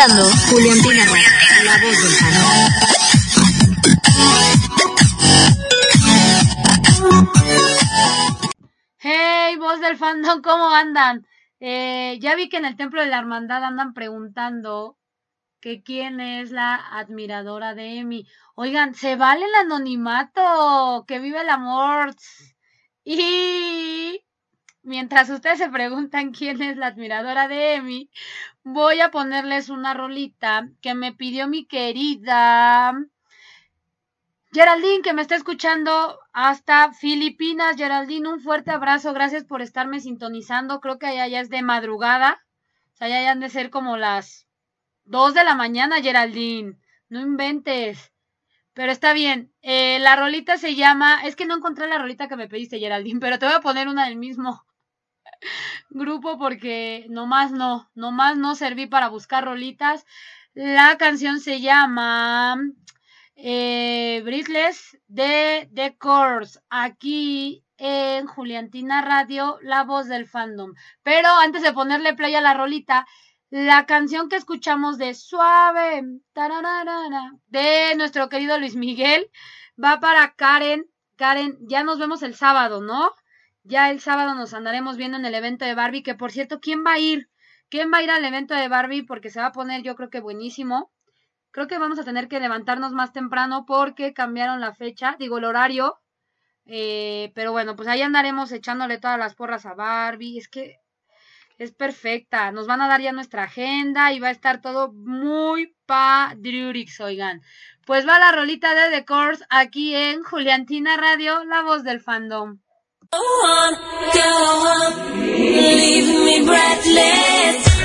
Julián la voz del fandom. Hey, voz del fandom, ¿cómo andan? Eh, ya vi que en el Templo de la Hermandad andan preguntando que quién es la admiradora de Emi. Oigan, se vale el anonimato, que vive el amor. Y mientras ustedes se preguntan quién es la admiradora de Emi, voy a ponerles una rolita que me pidió mi querida Geraldine, que me está escuchando hasta Filipinas. Geraldine, un fuerte abrazo. Gracias por estarme sintonizando. Creo que allá ya es de madrugada. O sea, allá ya han de ser como las 2 de la mañana, Geraldine. No inventes. Pero está bien. Eh, la rolita se llama. Es que no encontré la rolita que me pediste, Geraldine, pero te voy a poner una del mismo grupo porque nomás no, nomás no serví para buscar rolitas. La canción se llama eh, de The Course, aquí en Juliantina Radio, la voz del fandom. Pero antes de ponerle play a la rolita, la canción que escuchamos de Suave, de nuestro querido Luis Miguel, va para Karen. Karen, ya nos vemos el sábado, ¿no? Ya el sábado nos andaremos viendo en el evento de Barbie, que por cierto, ¿quién va a ir? ¿Quién va a ir al evento de Barbie? Porque se va a poner yo creo que buenísimo. Creo que vamos a tener que levantarnos más temprano porque cambiaron la fecha, digo el horario. Eh, pero bueno, pues ahí andaremos echándole todas las porras a Barbie. Es que es perfecta. Nos van a dar ya nuestra agenda y va a estar todo muy padrurix, oigan. Pues va la rolita de The Course aquí en Juliantina Radio, la voz del fandom. Go on, go on, leave me breathless.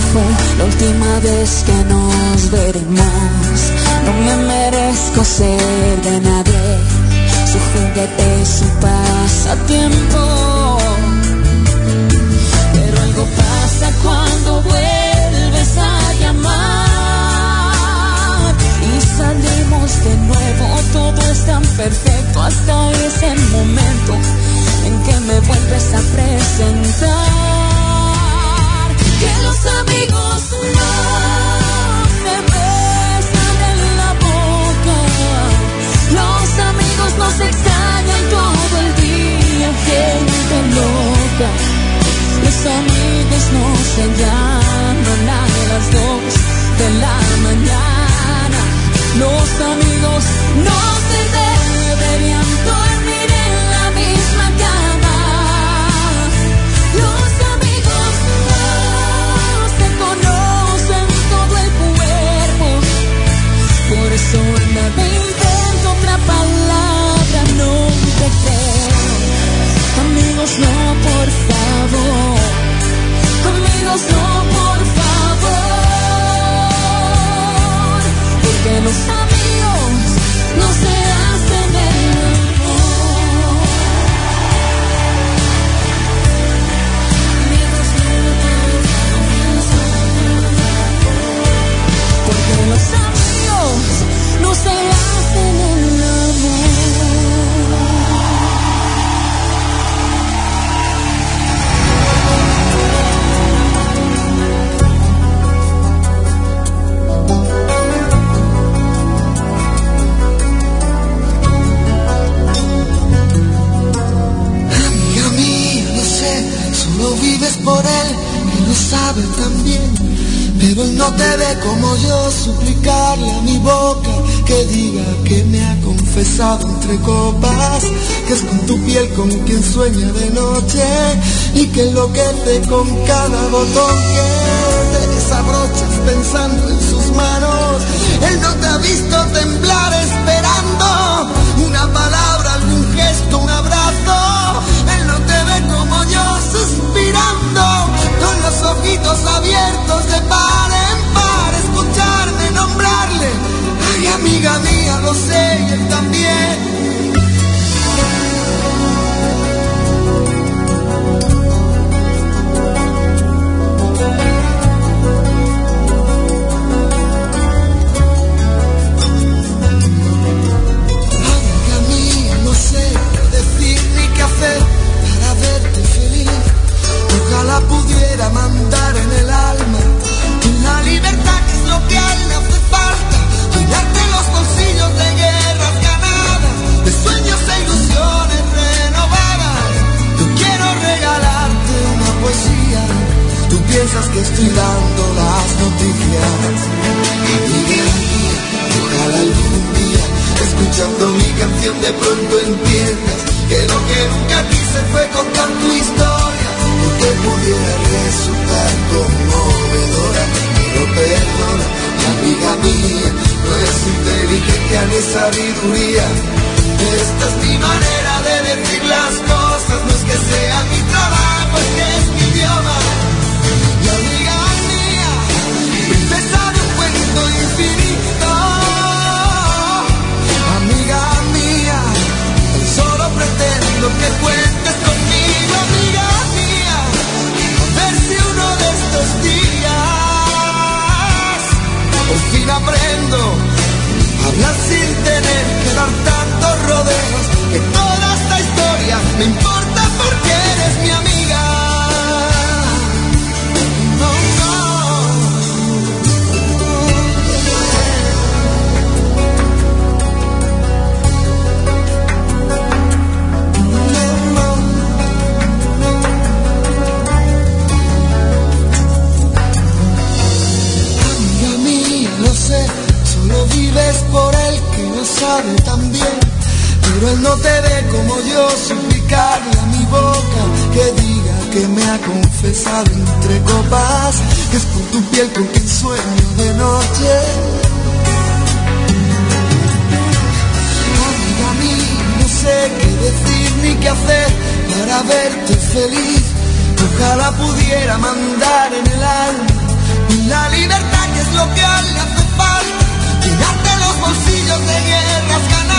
Fue la última vez que nos veremos. No me merezco ser de nadie. Su juguete, su pasatiempo. Pero algo pasa cuando vuelves a llamar y salimos de nuevo. Todo es tan perfecto hasta ese momento en que me vuelves a presentar. De la mañana. Los amigos no se No, por favor. Porque los por él lo sabe también. Pero él no te ve como yo, suplicarle a mi boca que diga que me ha confesado entre copas, que es con tu piel con quien sueña de noche y que enloquece con cada botón que te desabrochas pensando en sus manos. Él no te ha visto temblar esperando ojitos abiertos de par en par, escucharme nombrarle. Ay, amiga mía, lo sé él también. Pudiera mandar en el alma la libertad es lo que a él le hace falta. Llenarte los bolsillos de guerras ganadas, de sueños e ilusiones renovadas. Yo quiero regalarte una poesía. Tú piensas que estoy dando las noticias. Mía, ojalá algún día, escuchando mi canción de pronto entiendas que lo que nunca quise fue contar tu historia, que pudiera resultar conmovedora, pero perdona, amiga mía, no es inteligencia ni sabiduría. Esta es mi manera de decir las cosas, no es que sea mi trabajo, es que es mi idioma. Y amiga mía, princesa de un cuento infinito. Amiga mía, solo pretendo que pueda. aprendo a hablar sin tener que dar tantos rodeos. Que toda esta historia me importa porque eres mi amigo. te dé como yo suplicarle a mi boca que diga que me ha confesado entre copas, que es por tu piel con quien sueño de noche. No, a mí, no sé qué decir ni qué hacer para verte feliz. Ojalá pudiera mandar en el alma y la libertad que es lo que le hace falta, llenarte los bolsillos de guerras ganadas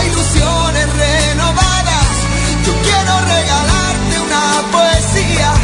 e ilusiones renovadas. Yo quiero regalarte una poesía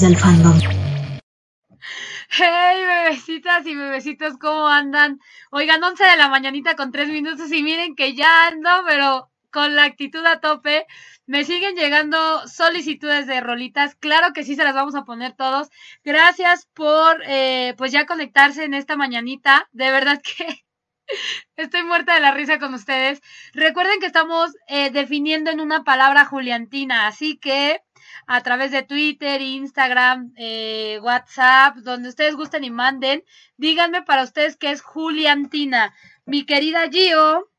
del fandom. Hey, bebecitas y bebecitos, ¿cómo andan? Oigan, 11 de la mañanita con 3 minutos y miren que ya ando, pero con la actitud a tope. Me siguen llegando solicitudes de rolitas. Claro que sí, se las vamos a poner todos. Gracias por, eh, pues ya conectarse en esta mañanita. De verdad que estoy muerta de la risa con ustedes. Recuerden que estamos eh, definiendo en una palabra juliantina, así que a través de Twitter, Instagram, eh, WhatsApp, donde ustedes gusten y manden, díganme para ustedes qué es Juliantina. Mi querida Gio,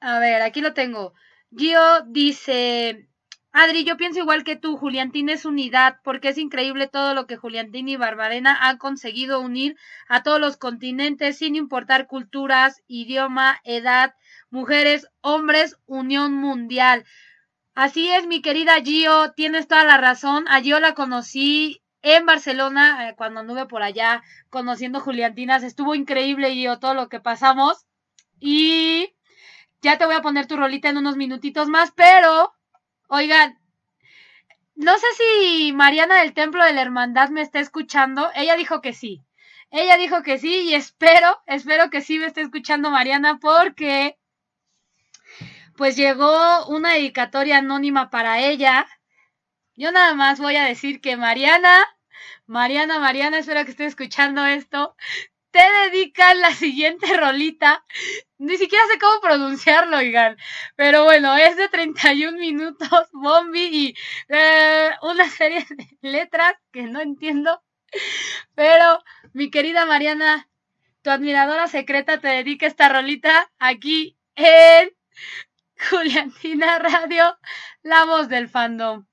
a ver, aquí lo tengo. Gio dice, Adri, yo pienso igual que tú, Juliantina es unidad, porque es increíble todo lo que Juliantina y Barbarena han conseguido unir a todos los continentes, sin importar culturas, idioma, edad, mujeres, hombres, unión mundial. Así es, mi querida Gio, tienes toda la razón. A Gio la conocí en Barcelona, eh, cuando anduve por allá conociendo Juliantinas. Estuvo increíble, Gio, todo lo que pasamos. Y ya te voy a poner tu rolita en unos minutitos más, pero, oigan, no sé si Mariana del Templo de la Hermandad me está escuchando. Ella dijo que sí. Ella dijo que sí y espero, espero que sí me esté escuchando Mariana porque pues llegó una dedicatoria anónima para ella. Yo nada más voy a decir que Mariana, Mariana, Mariana, espero que esté escuchando esto. Te dedican la siguiente rolita. Ni siquiera sé cómo pronunciarlo, oigan. Pero bueno, es de 31 minutos, Bombi, y eh, una serie de letras que no entiendo. Pero, mi querida Mariana, tu admiradora secreta te dedica esta rolita aquí en Juliantina Radio, la voz del fandom.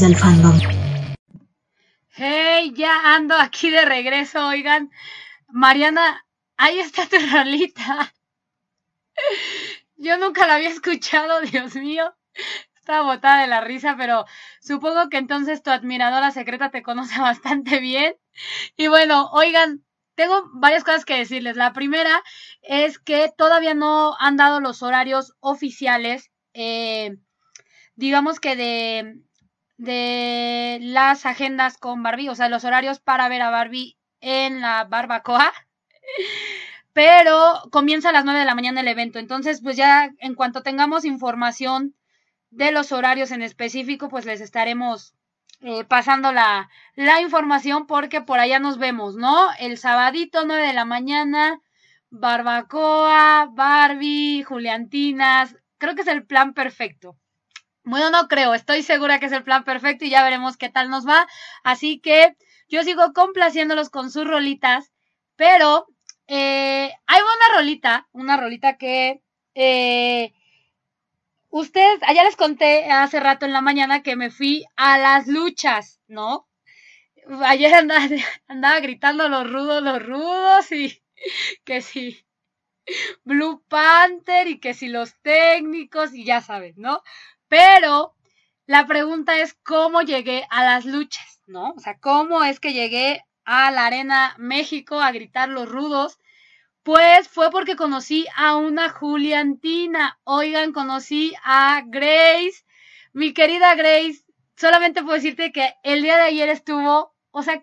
Del fandom. Hey, ya ando aquí de regreso, oigan. Mariana, ahí está tu rolita. Yo nunca la había escuchado, Dios mío. Estaba botada de la risa, pero supongo que entonces tu admiradora secreta te conoce bastante bien. Y bueno, oigan, tengo varias cosas que decirles. La primera es que todavía no han dado los horarios oficiales, eh, digamos que de, de las agendas con Barbie, o sea, los horarios para ver a Barbie en la barbacoa. Pero comienza a las 9 de la mañana el evento. Entonces, pues ya en cuanto tengamos información de los horarios en específico, pues les estaremos eh, pasando la, información porque por allá nos vemos, ¿no? El sabadito, 9 de la mañana, barbacoa, Barbie, Juliantinas. Creo que es el plan perfecto. Bueno, no creo, estoy segura que es el plan perfecto y ya veremos qué tal nos va. Así que yo sigo complaciéndolos con sus rolitas, pero eh, hay una rolita, una rolita que eh, ustedes, allá les conté hace rato en la mañana que me fui a las luchas, ¿no? Ayer andaba, gritando los rudos, los rudos y que sí. Blue Panther y que si los técnicos y ya sabes, ¿no? Pero la pregunta es cómo llegué a las luchas, ¿no? O sea, cómo es que llegué a la Arena México a gritar los rudos. Pues fue porque conocí a una Juliantina. Oigan, conocí a Grace. Mi querida Grace, solamente puedo decirte que el día de ayer estuvo, o sea,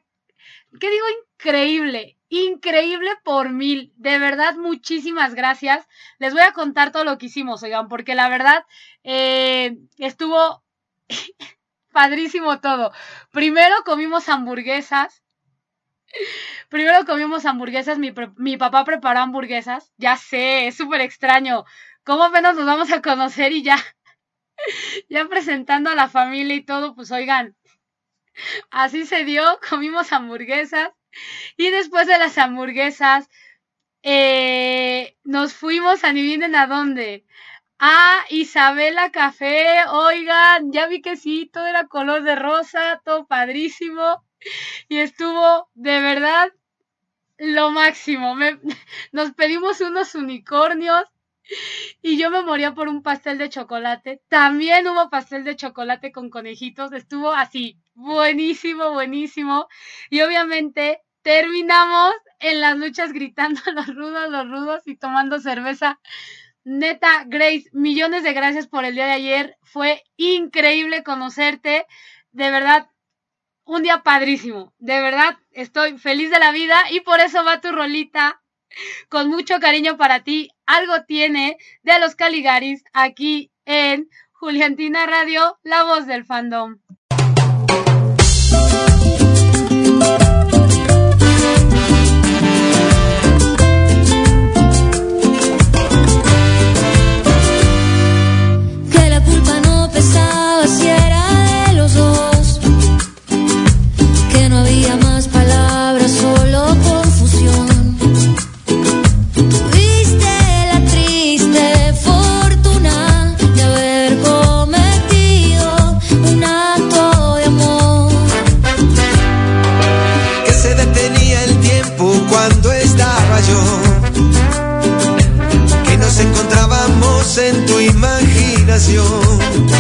¿qué digo? Increíble, increíble por mil. De verdad, muchísimas gracias. Les voy a contar todo lo que hicimos, oigan, porque la verdad eh, estuvo padrísimo todo. Primero comimos hamburguesas. Primero comimos hamburguesas, mi, papá preparó hamburguesas. Ya sé, es súper extraño. ¿Cómo apenas nos vamos a conocer y ya, ya presentando a la familia y todo? Pues oigan, así se dio, comimos hamburguesas. Y después de las hamburguesas, eh, nos fuimos, adivinen a dónde. A Isabela Café, oigan, ya vi que sí, todo era color de rosa, todo padrísimo. Y estuvo de verdad lo máximo. Nos pedimos unos unicornios y yo me moría por un pastel de chocolate. También hubo pastel de chocolate con conejitos. Estuvo así, buenísimo, buenísimo. Y obviamente terminamos en las luchas gritando los rudos, los rudos y tomando cerveza. Neta, Grace, millones de gracias por el día de ayer. Fue increíble conocerte. De verdad, un día padrísimo. De verdad, estoy feliz de la vida y por eso va tu rolita con mucho cariño para ti. Algo tiene de los Caligaris aquí en Juliantina Radio, la voz del fandom. Imaginación.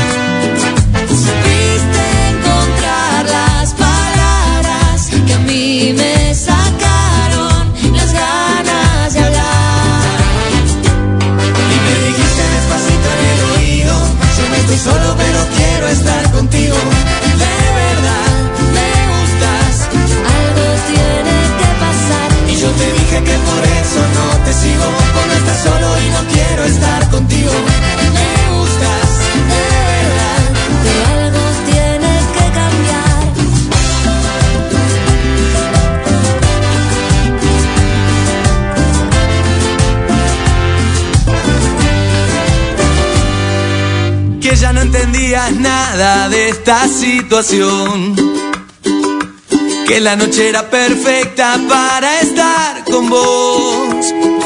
ya no entendías nada de esta situación. Que la noche era perfecta para estar con vos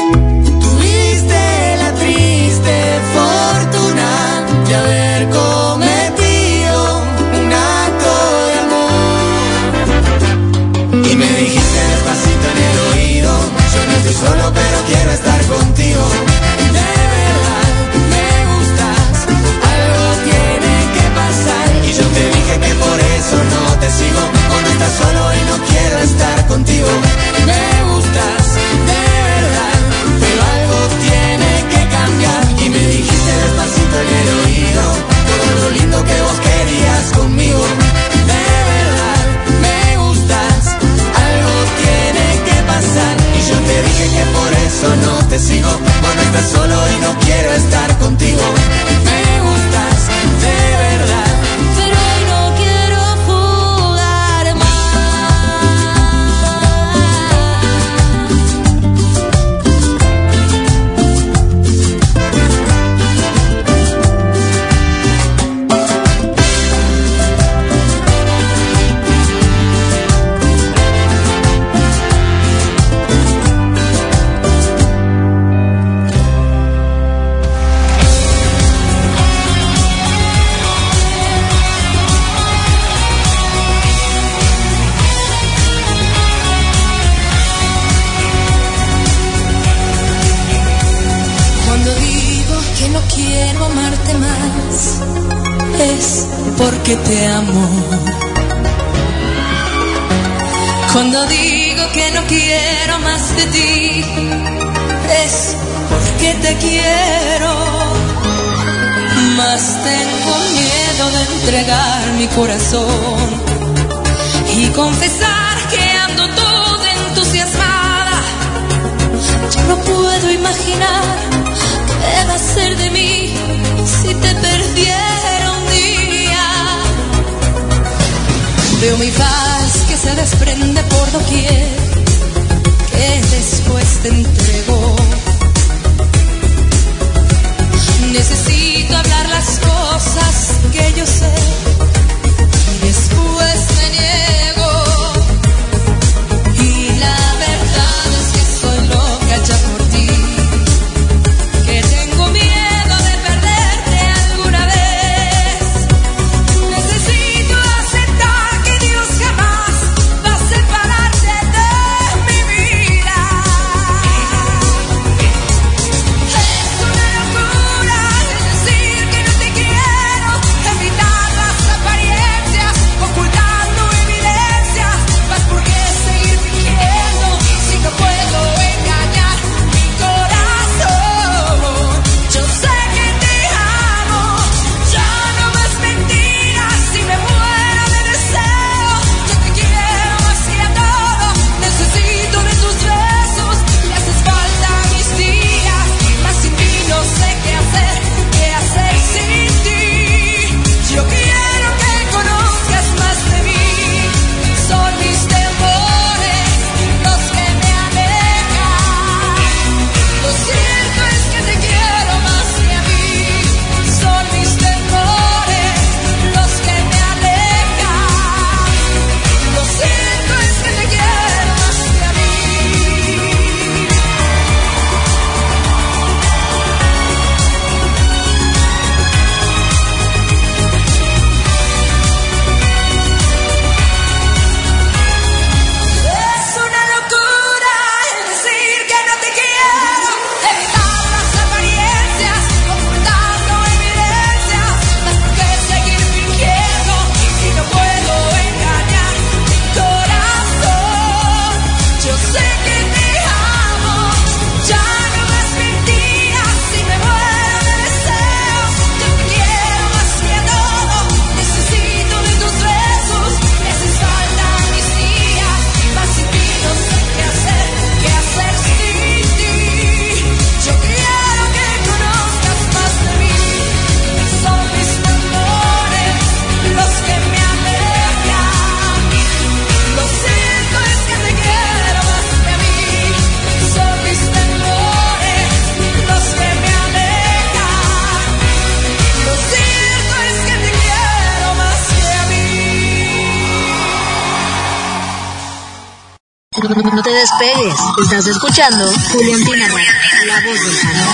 Escuchando Juliantina Radio, la voz del fandom.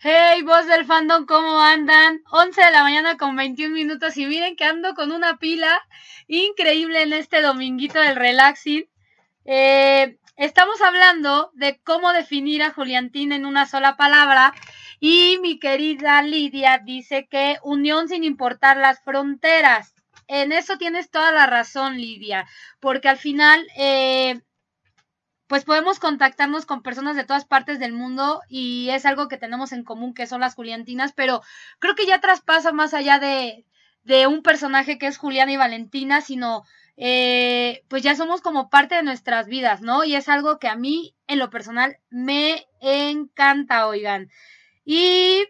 Hey, voz del fandom, ¿cómo andan? 11 de la mañana con 21 minutos y miren que ando con una pila increíble en este dominguito del relaxing. Eh, estamos hablando de cómo definir a Juliantina en una sola palabra y mi querida Lidia dice que unión sin importar las fronteras. En eso tienes toda la razón, Lidia, porque al final eh, pues podemos contactarnos con personas de todas partes del mundo y es algo que tenemos en común que son las Juliantinas, pero creo que ya traspasa más allá de, de un personaje que es Juliana y Valentina, sino eh, pues ya somos como parte de nuestras vidas, ¿no? Y es algo que a mí en lo personal me encanta, oigan. Y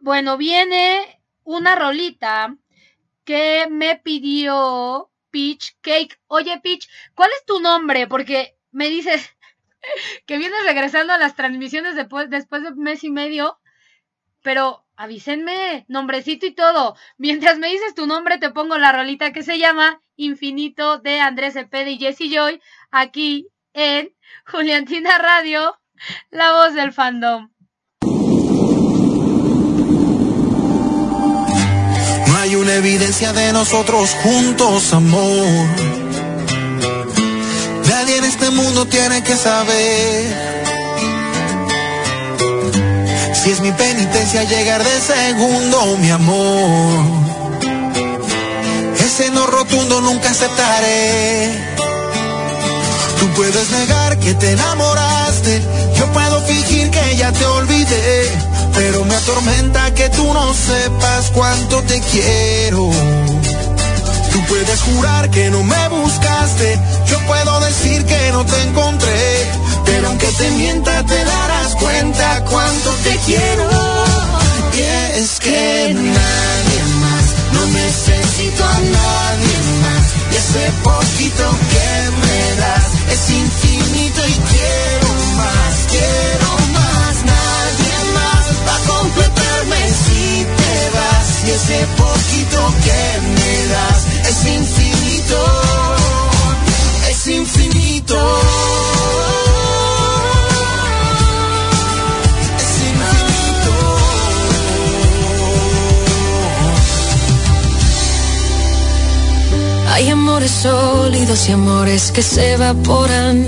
bueno, viene una rolita que me pidió Peach Cake. Oye, Peach, ¿cuál es tu nombre? Porque me dices que vienes regresando a las transmisiones después, después de un mes y medio, pero avísenme, nombrecito y todo. Mientras me dices tu nombre, te pongo la rolita que se llama Infinito de Andrés Cepeda y Jesse Joy, aquí en Juliantina Radio, la voz del fandom. Evidencia de nosotros juntos, amor. Nadie en este mundo tiene que saber. Si es mi penitencia llegar de segundo, mi amor. Ese no rotundo nunca aceptaré. Tú puedes negar que te enamoraste, yo puedo fingir que ya te olvidé, pero me atormenta que tú no sepas cuánto te quiero. Tú puedes jurar que no me buscaste, yo puedo decir que no te encontré, pero aunque te mienta te darás cuenta cuánto te quiero. Y es que nadie más, no necesito a nadie más, y ese poquito que me das es infinito y quiero más, quiero más, ese poquito que me das es infinito, es infinito. Es infinito. Hay amores sólidos y amores que se evaporan.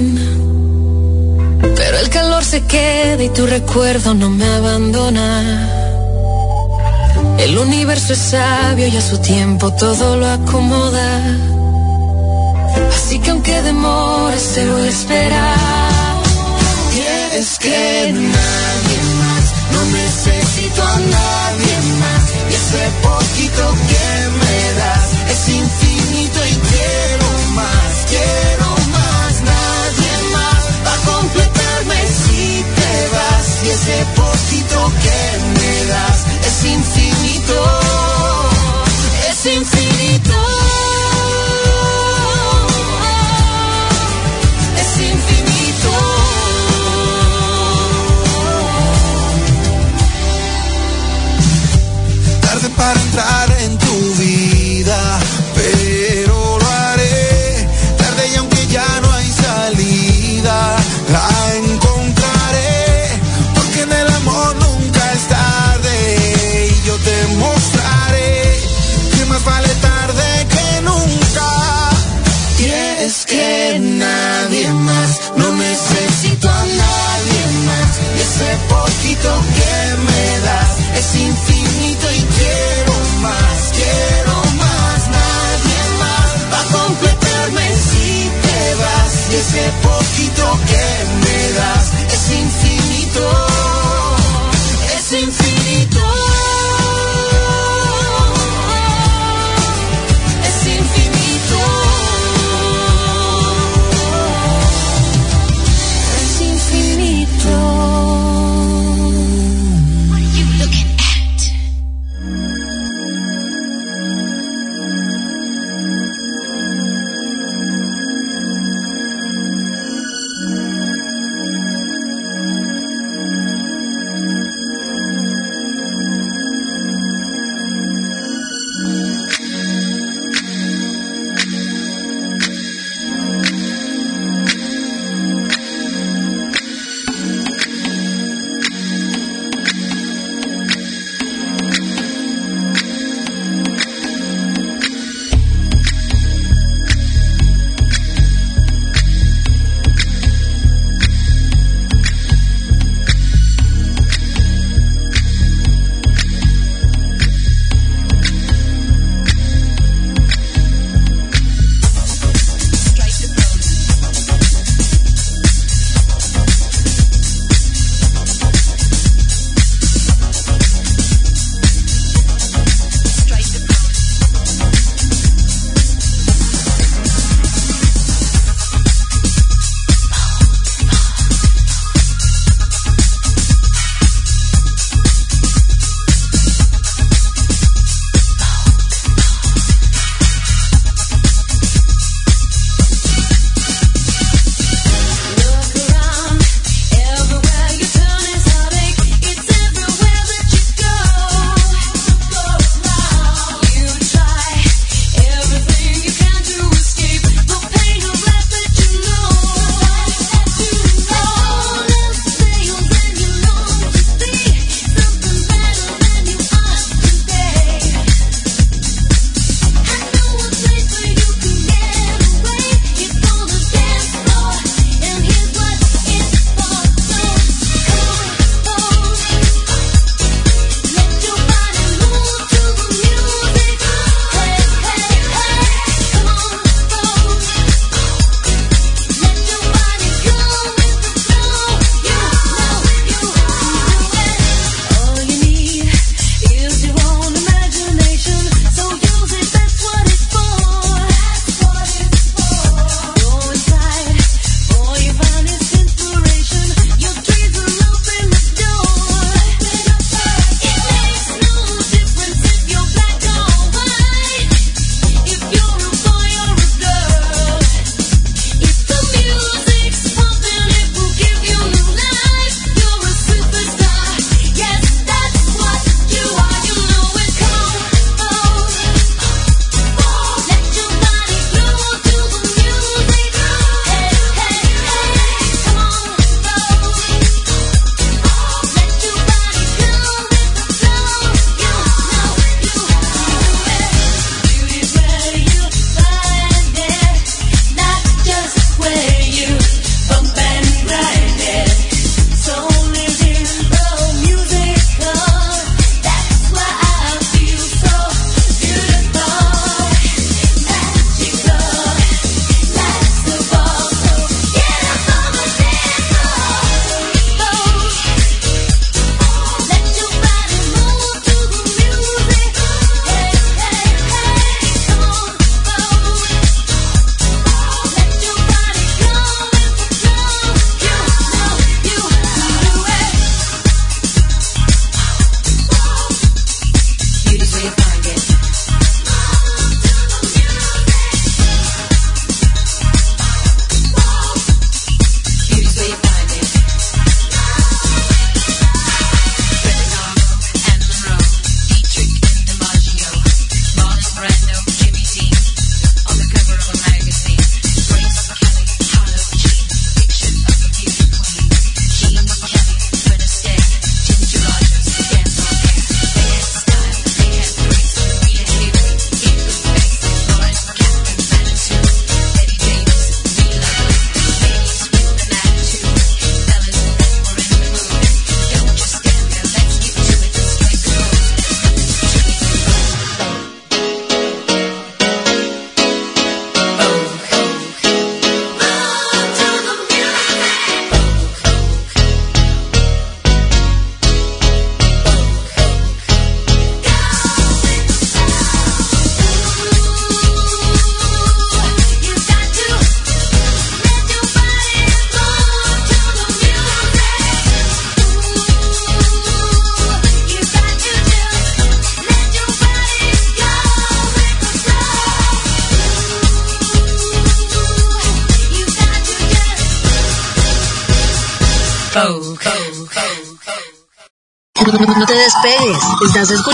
Pero el calor se queda y tu recuerdo no me abandona. El universo es sabio y a su tiempo todo lo acomoda. Así que aunque demores, te voy a esperar. Y es que nadie más, no necesito a nadie más. Y ese poquito que me das es infinito y quiero más, quiero más. Nadie más va a completarme si te vas. Y ese poquito que me das es infinito, es infinito. Es infinito. Tarde para entrar en tu vida, poquito que me das es infinito y quiero más, quiero más. Nadie más va a completarme si te vas. Y ese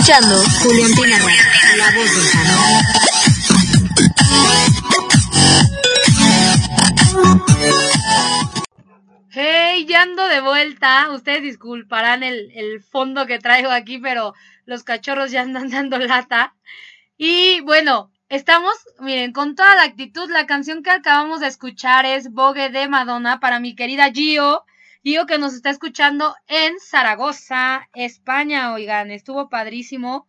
escuchando Radio, la voz. Hey, ya ando de vuelta. Ustedes disculparán el, el fondo que traigo aquí, pero los cachorros ya andan dando lata. Y bueno, estamos, miren, con toda la actitud. La canción que acabamos de escuchar es Vogue de Madonna para mi querida Gio. Gio que nos está escuchando en Zaragoza, España. Oigan, estuvo padrísimo.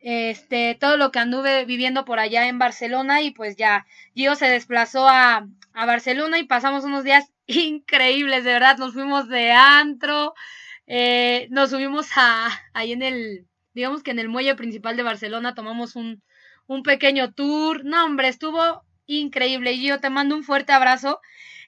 Este, todo lo que anduve viviendo por allá en Barcelona y pues ya, Gio se desplazó a, a Barcelona y pasamos unos días increíbles, de verdad, nos fuimos de antro, eh, nos subimos a, ahí en el, digamos que en el muelle principal de Barcelona tomamos un, un pequeño tour, no hombre, estuvo increíble, Gio, te mando un fuerte abrazo.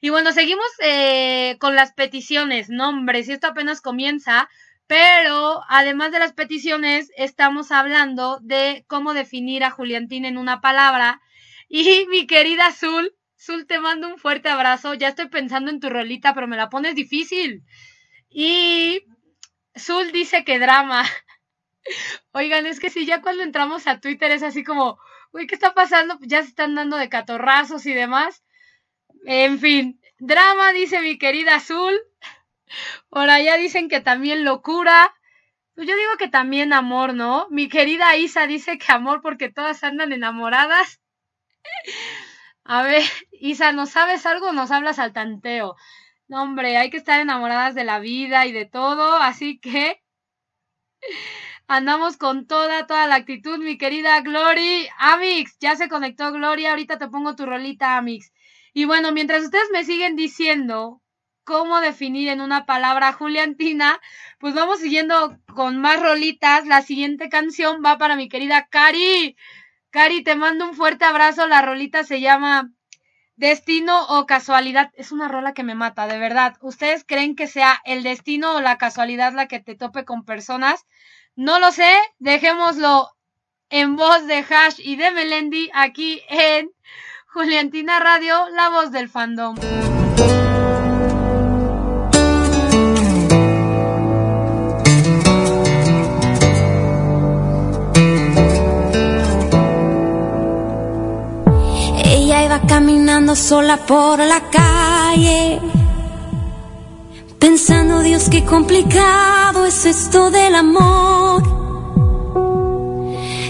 Y bueno, seguimos eh, con las peticiones, no hombre, si esto apenas comienza, pero además de las peticiones, estamos hablando de cómo definir a Juliantina en una palabra. Y mi querida Azul, Zul, te mando un fuerte abrazo. Ya estoy pensando en tu rolita, pero me la pones difícil. Y Zul dice que drama. Oigan, es que si ya cuando entramos a Twitter es así como, uy, ¿qué está pasando? Ya se están dando de catorrazos y demás. En fin, drama, dice mi querida Azul. Por allá dicen que también locura. Pues yo digo que también amor, ¿no? Mi querida Isa dice que amor porque todas andan enamoradas. A ver, Isa, ¿no sabes algo nos hablas al tanteo? No, hombre, hay que estar enamoradas de la vida y de todo, así que andamos con toda, toda la actitud, mi querida Glory. Amix, ya se conectó Gloria, ahorita te pongo tu rolita, Amix. Y bueno, mientras ustedes me siguen diciendo cómo definir en una palabra Juliantina, pues vamos siguiendo con más rolitas. La siguiente canción va para mi querida Cari. Cari, te mando un fuerte abrazo. La rolita se llama Destino o casualidad. Es una rola que me mata, de verdad. ¿Ustedes creen que sea el destino o la casualidad la que te tope con personas? No lo sé. Dejémoslo en voz de Hash y de Melendi aquí en Juliantina Radio, la voz del fandom. Ella iba caminando sola por la calle, pensando, Dios, qué complicado es esto del amor.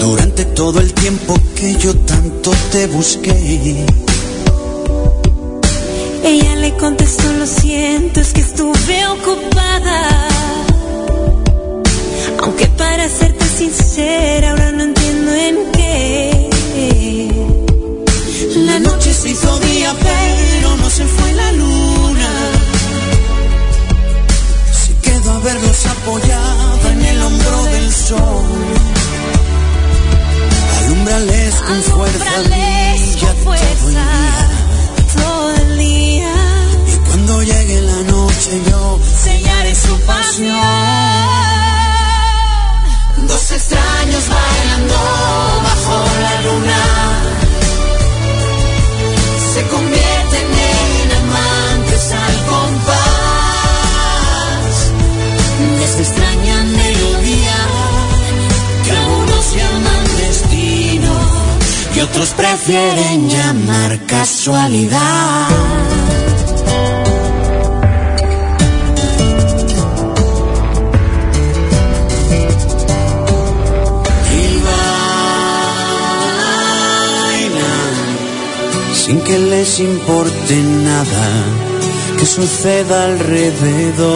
Durante todo el tiempo que yo tanto te busqué. Ella le contestó, lo siento, es que estuve ocupada. Aunque para serte sincera, ahora no entiendo en qué. La noche se hizo día, pero no se fue la luna. Alumbrales con fuerza, brilla, con todo, el día. Y cuando llegue la noche yo sellaré su pasión. Dos extraños bailando bajo la luna se convierten en amantes al compás de extrañan otros prefieren llamar casualidad. Sin que les importe nada que suceda alrededor.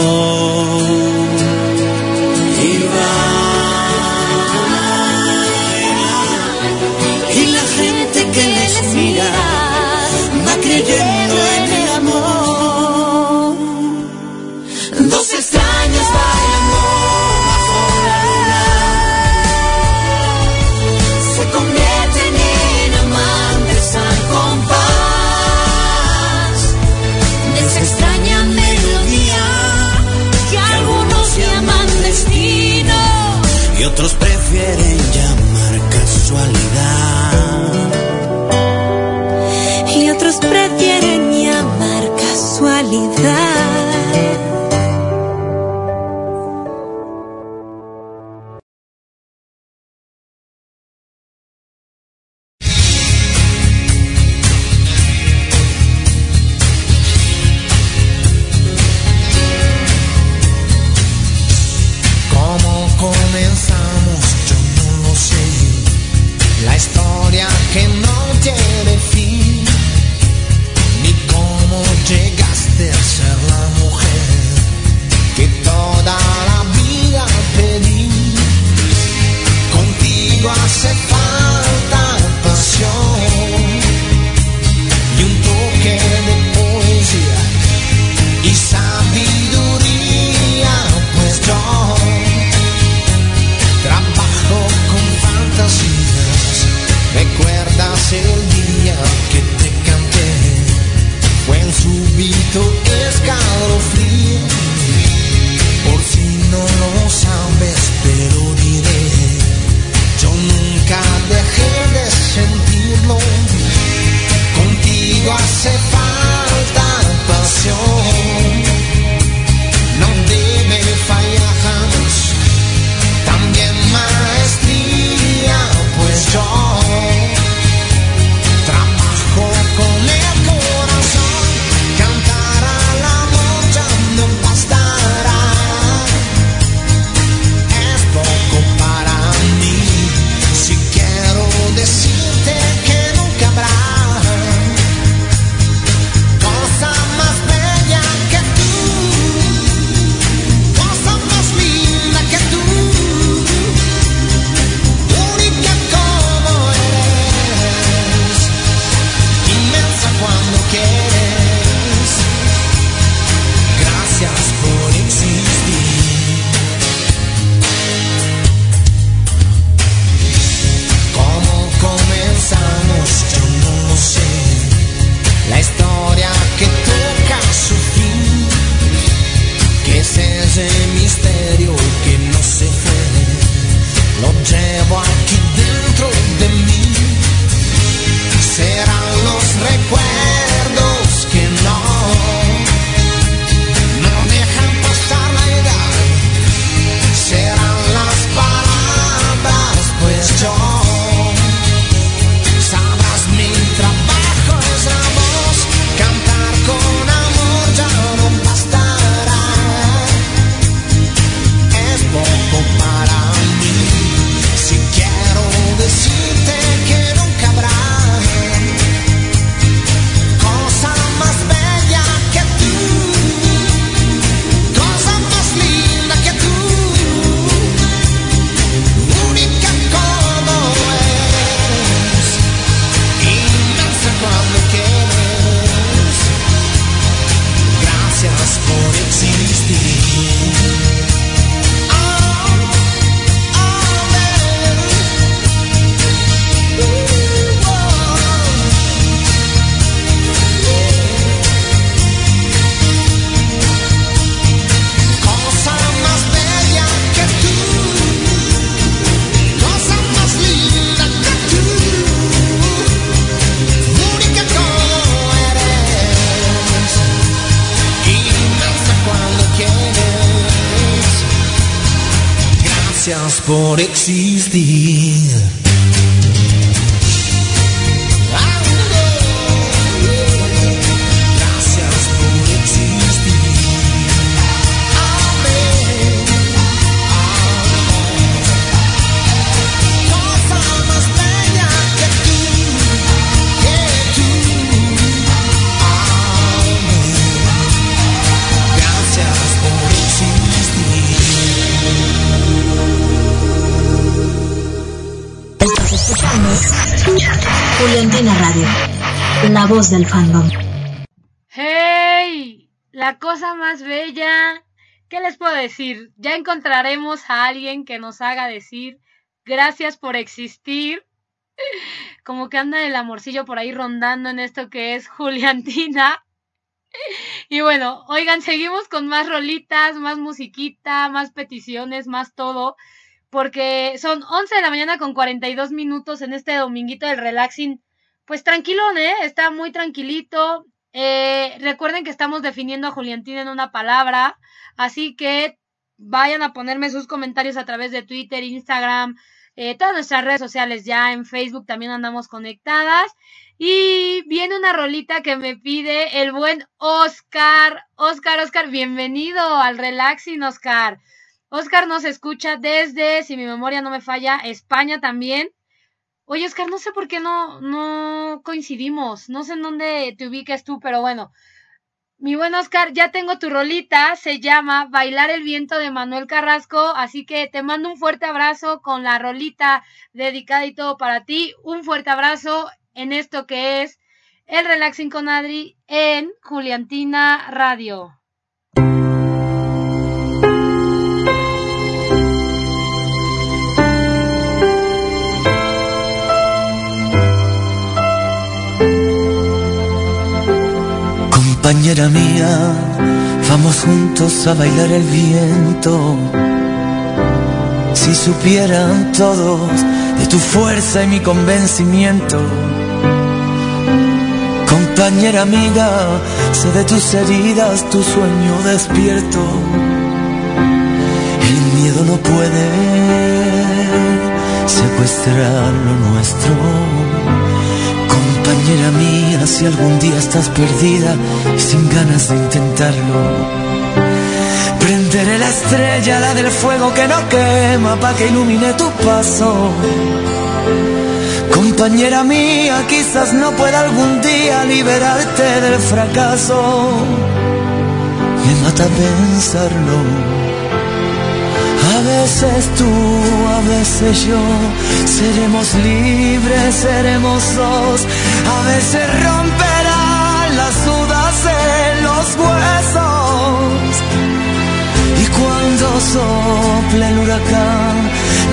the del fandom. ¡Hey! La cosa más bella. ¿Qué les puedo decir? Ya encontraremos a alguien que nos haga decir gracias por existir. Como que anda el amorcillo por ahí rondando en esto que es Juliantina. Y bueno, oigan, seguimos con más rolitas, más musiquita, más peticiones, más todo. Porque son 11 de la mañana con 42 minutos en este dominguito del relaxing. Pues tranquilón, ¿eh? Está muy tranquilito. Eh, recuerden que estamos definiendo a Juliantina en una palabra. Así que vayan a ponerme sus comentarios a través de Twitter, Instagram, eh, todas nuestras redes sociales ya en Facebook también andamos conectadas. Y viene una rolita que me pide el buen Oscar. Oscar, Oscar, bienvenido al Relaxing, Oscar. Oscar nos escucha desde, si mi memoria no me falla, España también. Oye, Oscar, no sé por qué no, no coincidimos. No sé en dónde te ubiques tú, pero bueno. Mi buen Oscar, ya tengo tu rolita, se llama Bailar el viento de Manuel Carrasco, así que te mando un fuerte abrazo con la rolita dedicada y todo para ti. Un fuerte abrazo en esto que es el Relaxing con Adri en Juliantina Radio. Compañera mía, vamos juntos a bailar el viento. Si supieran todos de tu fuerza y mi convencimiento. Compañera amiga, sé de tus heridas, tu sueño despierto. El miedo no puede secuestrar lo nuestro. Compañera mía, si algún día estás perdida y sin ganas de intentarlo, prenderé la estrella, la del fuego que no quema, pa' que ilumine tu paso. Compañera mía, quizás no pueda algún día liberarte del fracaso. Me mata pensarlo. Veces tú, a veces yo, seremos libres, seremos dos. A veces romperán las dudas en los huesos. Y cuando sople el huracán,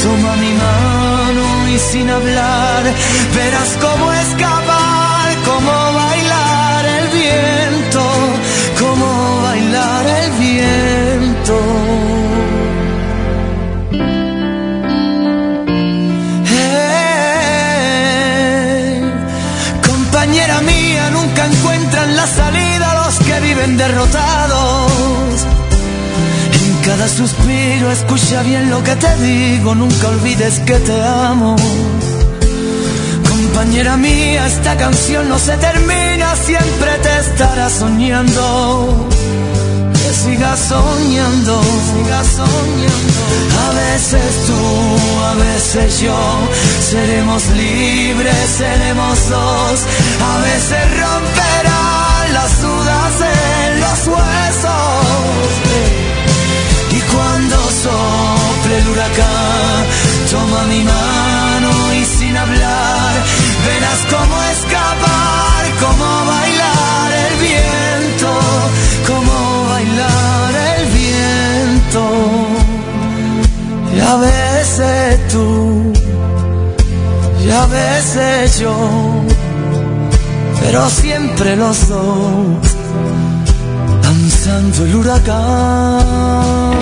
toma mi mano y sin hablar, verás cómo escapar, viven derrotados. En cada suspiro escucha bien lo que te digo, nunca olvides que te amo. Compañera mía, esta canción no se termina, siempre te estará soñando. Que sigas soñando, sigas soñando. A veces tú, a veces yo, seremos libres, seremos dos. A veces las dudas en los huesos. Y cuando sople el huracán, toma mi mano y sin hablar, verás cómo escapar, cómo bailar el viento, cómo bailar el viento. Y a veces tú, y a veces yo, pero siempre los dos danzando el huracán.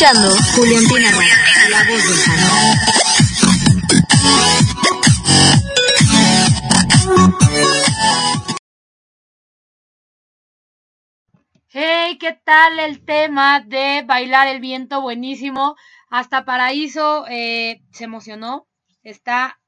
Escuchando Radio, la voz del. Hey, ¿qué tal el tema de bailar el viento? Buenísimo. Hasta Paraíso eh, se emocionó. Está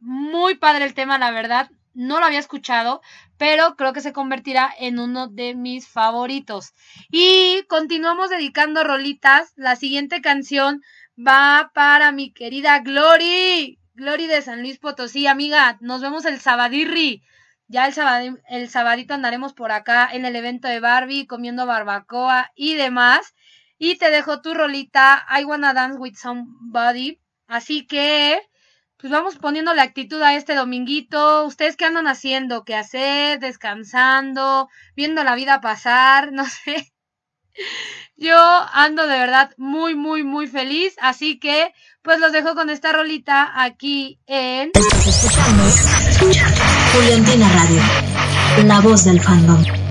muy padre el tema, la verdad. No lo había escuchado, pero creo que se convertirá en uno de mis favoritos. Y continuamos dedicando rolitas. La siguiente canción va para mi querida Glory. Glory de San Luis Potosí, amiga. Nos vemos el sabadirri. Ya el, el sabadito andaremos por acá en el evento de Barbie, comiendo barbacoa y demás. Y te dejo tu rolita, I Wanna Dance with Somebody. Así que, pues vamos poniendo la actitud a este dominguito. ¿Ustedes qué andan haciendo? ¿Qué hacer? ¿Descansando? ¿Viendo la vida pasar? No sé. Yo ando de verdad muy, muy, muy feliz. Así que, pues los dejo con esta rolita aquí en... Juliantina Radio, la voz del fandom.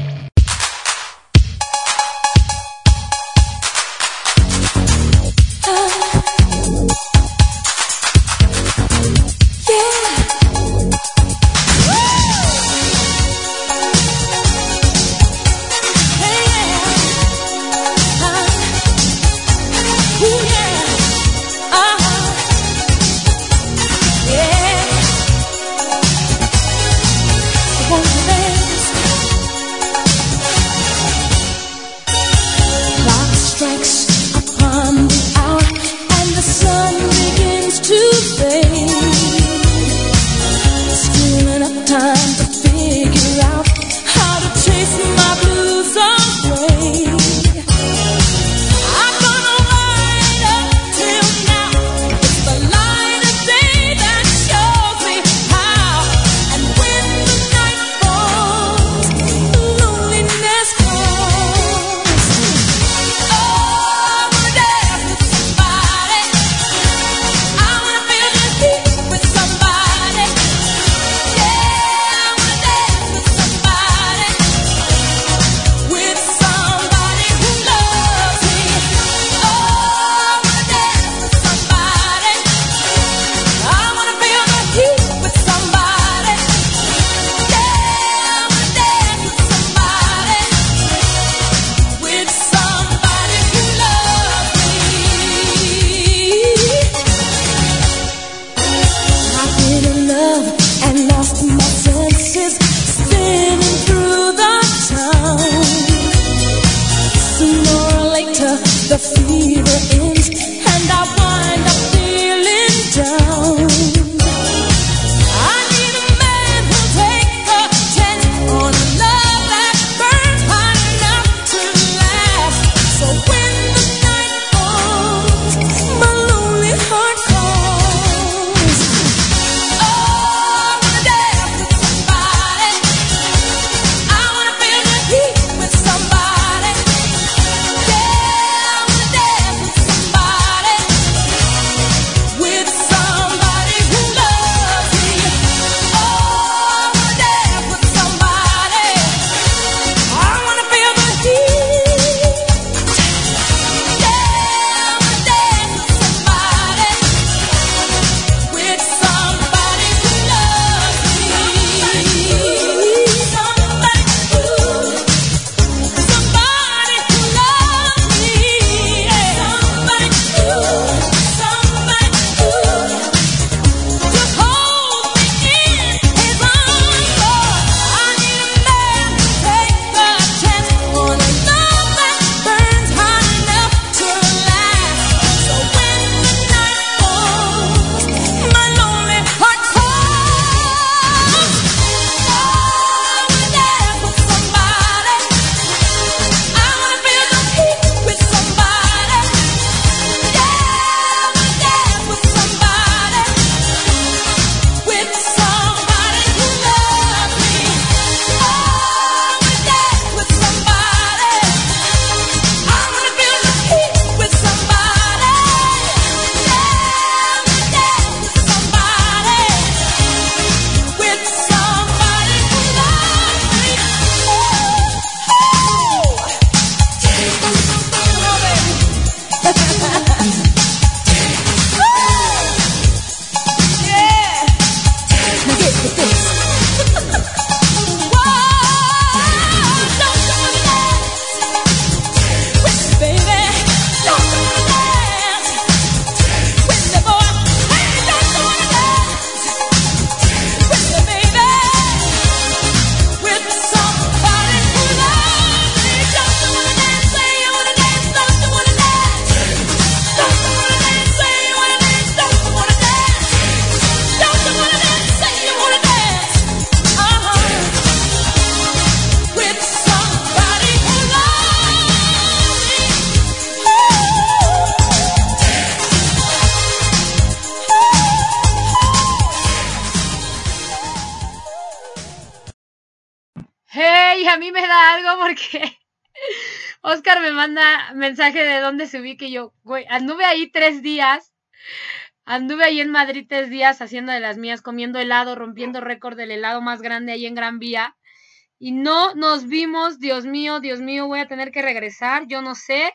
Dónde subí que yo, anduve ahí tres días. Anduve ahí en Madrid tres días haciendo de las mías, comiendo helado, rompiendo récord del helado más grande ahí en Gran Vía. Y no nos vimos, Dios mío, Dios mío, voy a tener que regresar, yo no sé.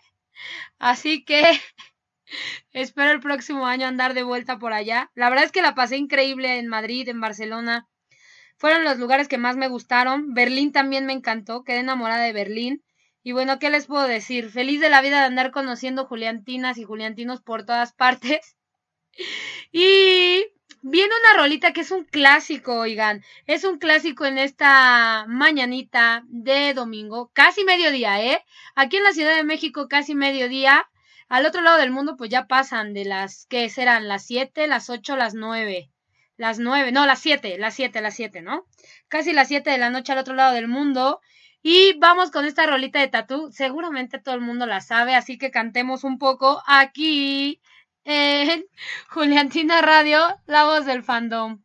Así que espero el próximo año andar de vuelta por allá. La verdad es que la pasé increíble en Madrid, en Barcelona. Fueron los lugares que más me gustaron. Berlín también me encantó, quedé enamorada de Berlín. Y bueno, ¿qué les puedo decir? Feliz de la vida de andar conociendo Juliantinas y Juliantinos por todas partes. Y viene una rolita que es un clásico, oigan. Es un clásico en esta mañanita de domingo, casi mediodía, ¿eh? Aquí en la Ciudad de México, casi mediodía. Al otro lado del mundo, pues ya pasan de las, ¿qué serán? Las 7, las 8, las 9. Las 9, no, las 7, las 7, las 7, ¿no? Casi las 7 de la noche al otro lado del mundo. Y vamos con esta rolita de tatú. Seguramente todo el mundo la sabe, así que cantemos un poco aquí en Juliantina Radio, la voz del fandom.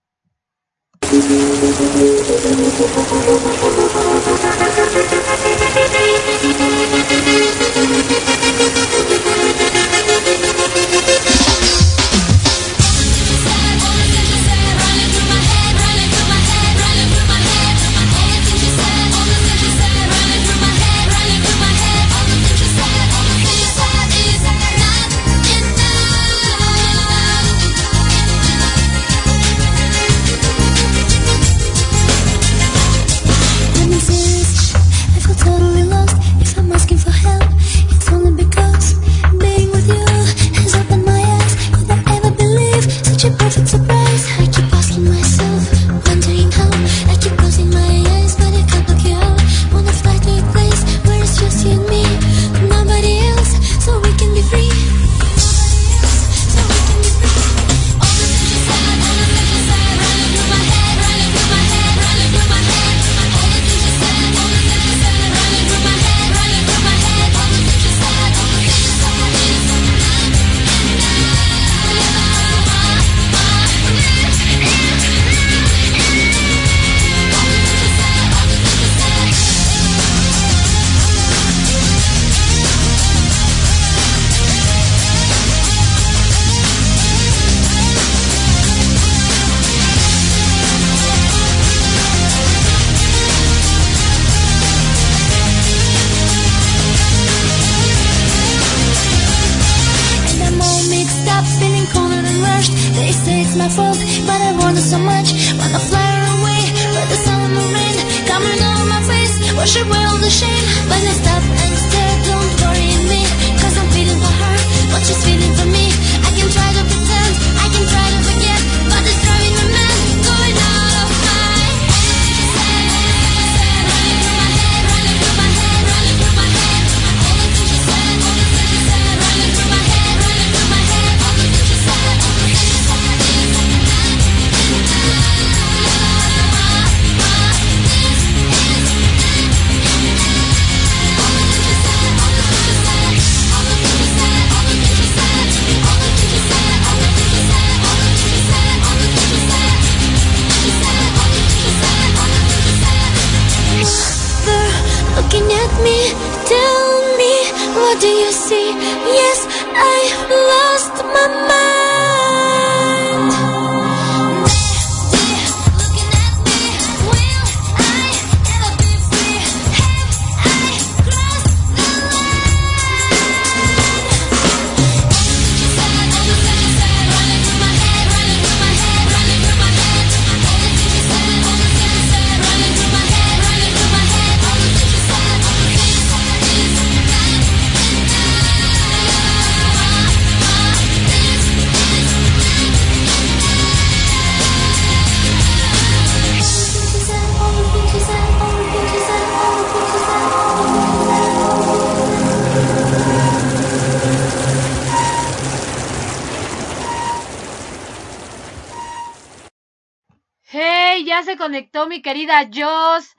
Se conectó mi querida Jos.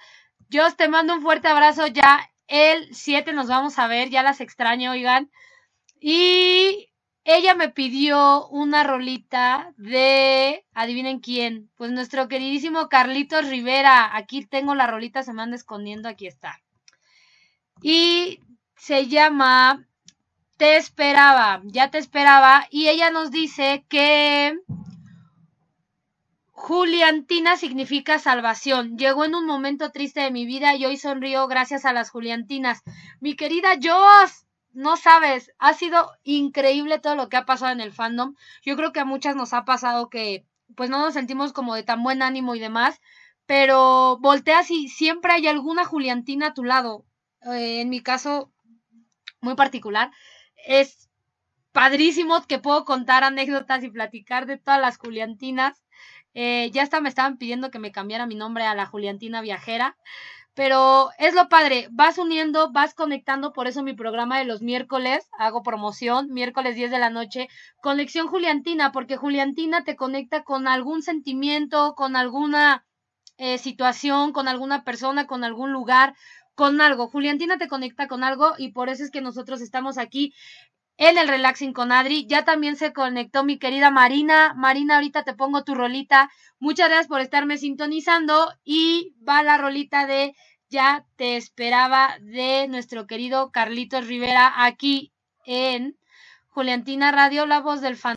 Jos, te mando un fuerte abrazo. Ya el 7 nos vamos a ver, ya las extraño, oigan. Y ella me pidió una rolita de, adivinen quién, pues nuestro queridísimo Carlitos Rivera. Aquí tengo la rolita, se me anda escondiendo, aquí está. Y se llama Te esperaba, ya te esperaba. Y ella nos dice que Juliantina significa salvación. Llegó en un momento triste de mi vida y hoy sonrío gracias a las Juliantinas. Mi querida Jos, no sabes, ha sido increíble todo lo que ha pasado en el fandom. Yo creo que a muchas nos ha pasado que pues no nos sentimos como de tan buen ánimo y demás, pero volteas y siempre hay alguna Juliantina a tu lado. Eh, en mi caso muy particular, es padrísimo que puedo contar anécdotas y platicar de todas las Juliantinas. Eh, ya hasta me estaban pidiendo que me cambiara mi nombre a la Juliantina Viajera. Pero es lo padre, vas uniendo, vas conectando, por eso mi programa de los miércoles, hago promoción, miércoles 10 de la noche, conexión Juliantina, porque Juliantina te conecta con algún sentimiento, con alguna eh, situación, con alguna persona, con algún lugar, con algo. Juliantina te conecta con algo y por eso es que nosotros estamos aquí en el Relaxing con Adri. Ya también se conectó mi querida Marina. Marina, ahorita te pongo tu rolita. Muchas gracias por estarme sintonizando y va la rolita de Ya te esperaba de nuestro querido Carlitos Rivera aquí en Juliantina Radio, la voz del fan.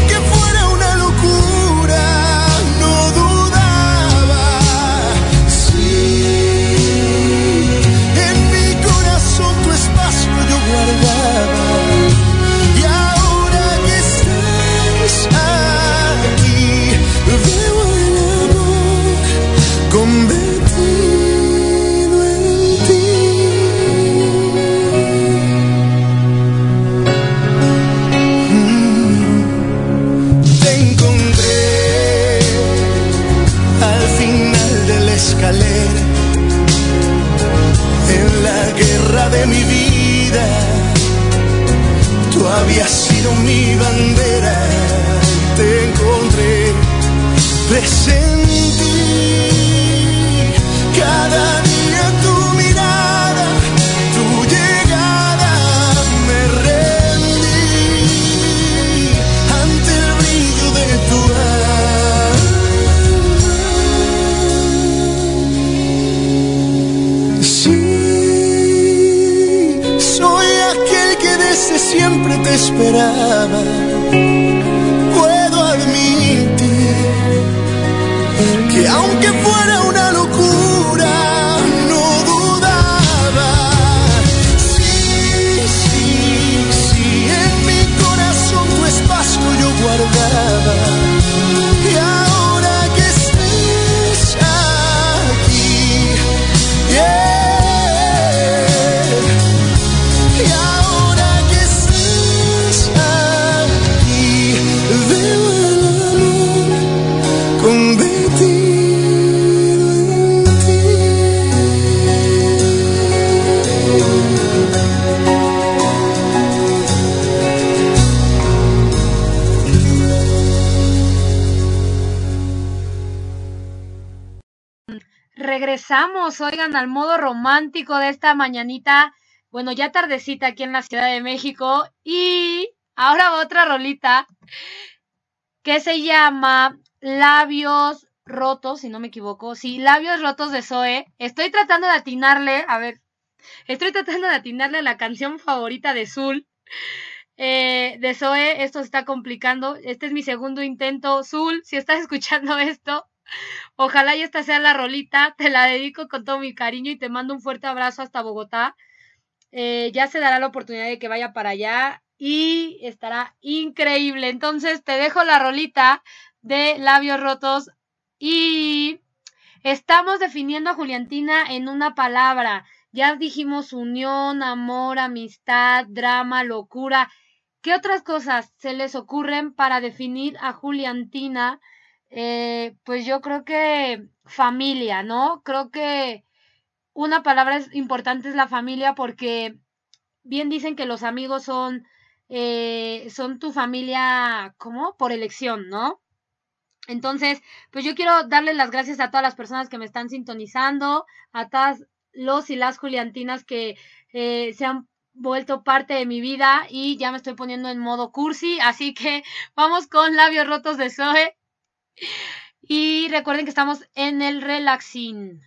Tú habías sido mi bandera, te encontré, presentí cada esperaba. Regresamos, oigan, al modo romántico de esta mañanita bueno, ya tardecita aquí en la Ciudad de México. Y ahora otra rolita que se llama Labios Rotos, si no me equivoco. Sí, Labios Rotos de Zoe. Estoy tratando de atinarle, a ver, estoy tratando de atinarle la canción favorita de Zul. Eh, de Zoe, esto se está complicando. Este es mi segundo intento. Zul, si estás escuchando esto, ojalá y esta sea la rolita. Te la dedico con todo mi cariño y te mando un fuerte abrazo hasta Bogotá. Eh, ya se dará la oportunidad de que vaya para allá y estará increíble. Entonces te dejo la rolita de labios rotos y estamos definiendo a Juliantina en una palabra. Ya dijimos unión, amor, amistad, drama, locura. ¿Qué otras cosas se les ocurren para definir a Juliantina? Eh, pues yo creo que familia, ¿no? Creo que una palabra es- importante es la familia porque bien dicen que los amigos son, eh, son tu familia, ¿cómo? Por elección, ¿no? Entonces, pues yo quiero darle las gracias a todas las personas que me están sintonizando, a todas los y las Juliantinas que eh, se han vuelto parte de mi vida y ya me estoy poniendo en modo cursi, así que vamos con labios rotos de Zoe. Y recuerden que estamos en el relaxing.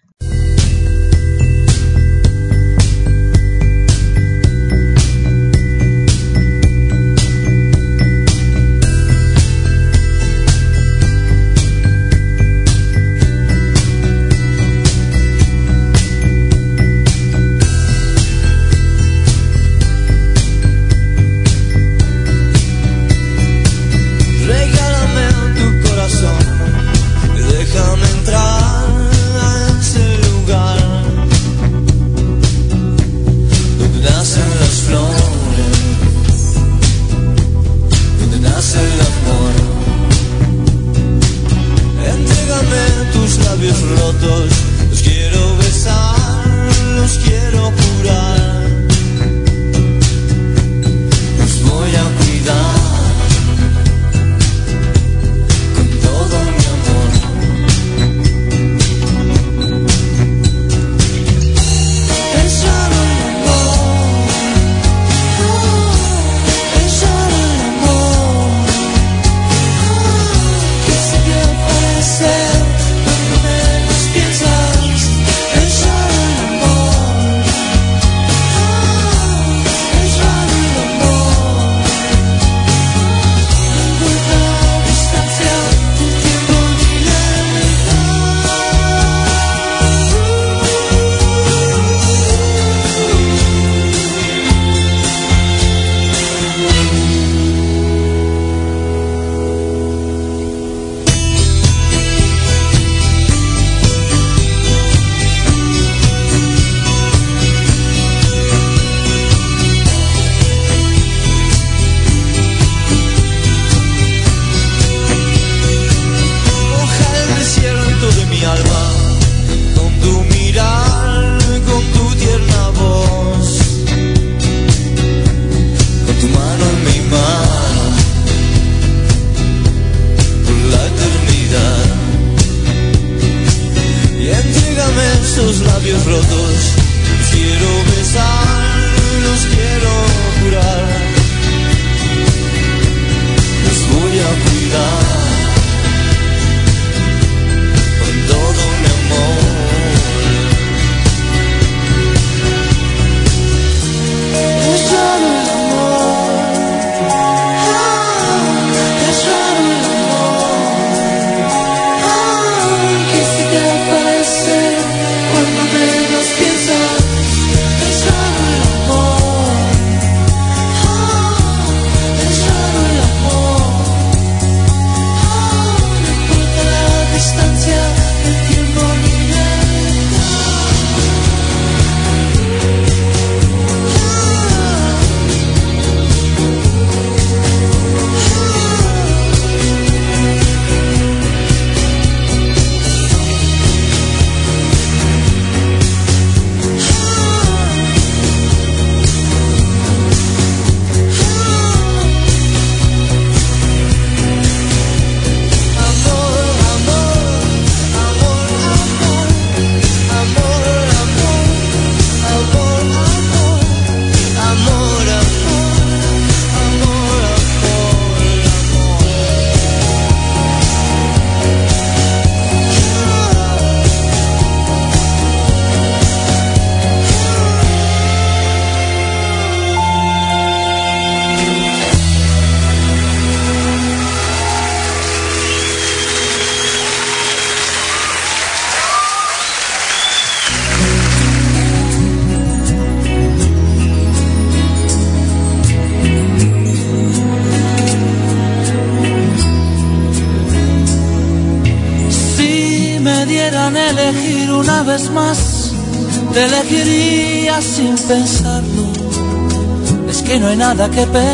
Nada que pensar,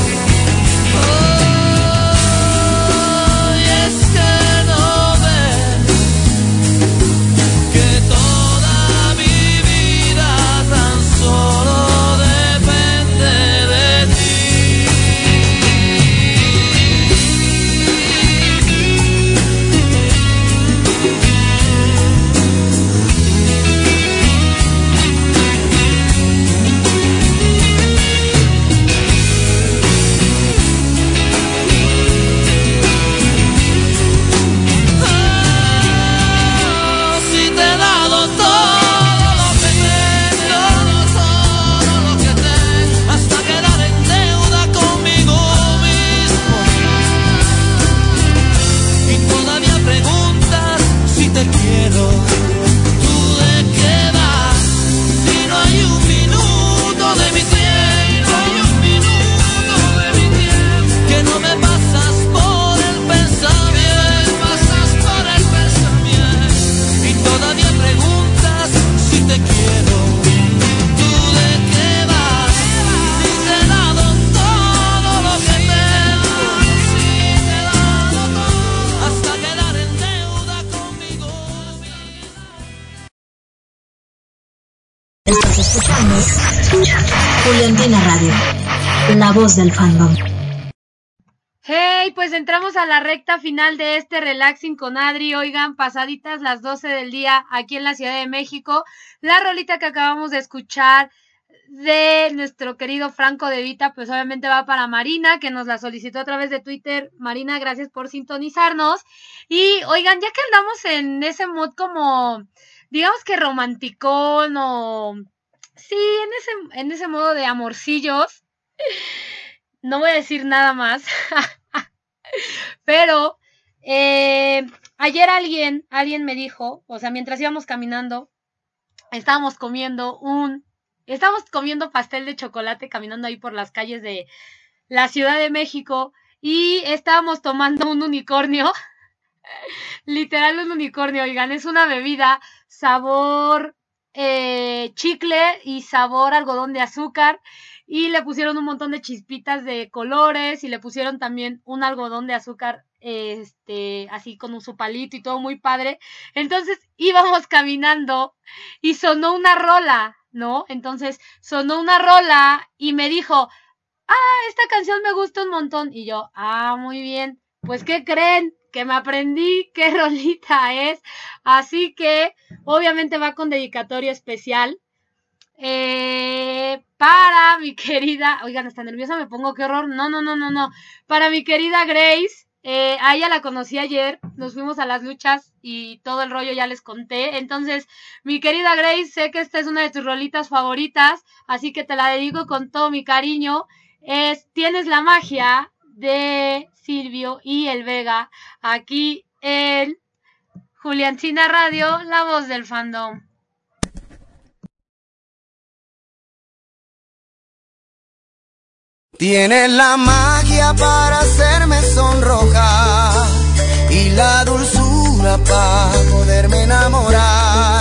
Del fandom. Hey, pues entramos a la recta final de este relaxing con Adri. Oigan, pasaditas las 12 del día aquí en la Ciudad de México. La rolita que acabamos de escuchar de nuestro querido Franco de Vita, pues obviamente va para Marina, que nos la solicitó a través de Twitter. Marina, gracias por sintonizarnos. Y oigan, ya que andamos en ese mood como, digamos que romanticón o... Sí, en ese, en ese modo de amorcillos. No voy a decir nada más. Pero eh, ayer alguien, alguien me dijo, o sea, mientras íbamos caminando, estábamos comiendo un, estábamos comiendo pastel de chocolate caminando ahí por las calles de la Ciudad de México y estábamos tomando un unicornio, literal un unicornio, oigan, es una bebida sabor eh, chicle y sabor algodón de azúcar y le pusieron un montón de chispitas de colores y le pusieron también un algodón de azúcar este así con un su palito y todo muy padre. Entonces íbamos caminando y sonó una rola, ¿no? Entonces sonó una rola y me dijo, "Ah, esta canción me gusta un montón." Y yo, "Ah, muy bien. Pues ¿qué creen? que me aprendí qué rolita es. Así que obviamente va con dedicatoria especial eh, para mi querida, oigan, hasta nerviosa me pongo, qué horror. No, no, no, no, no. Para mi querida Grace, eh, a ella la conocí ayer, nos fuimos a las luchas y todo el rollo ya les conté. Entonces, mi querida Grace, sé que esta es una de tus rolitas favoritas, así que te la dedico con todo mi cariño. Es, tienes la magia de Silvio y el Vega aquí en Juliancina Radio, la voz del fandom. Tienes la magia para hacerme sonrojar y la dulzura para poderme enamorar.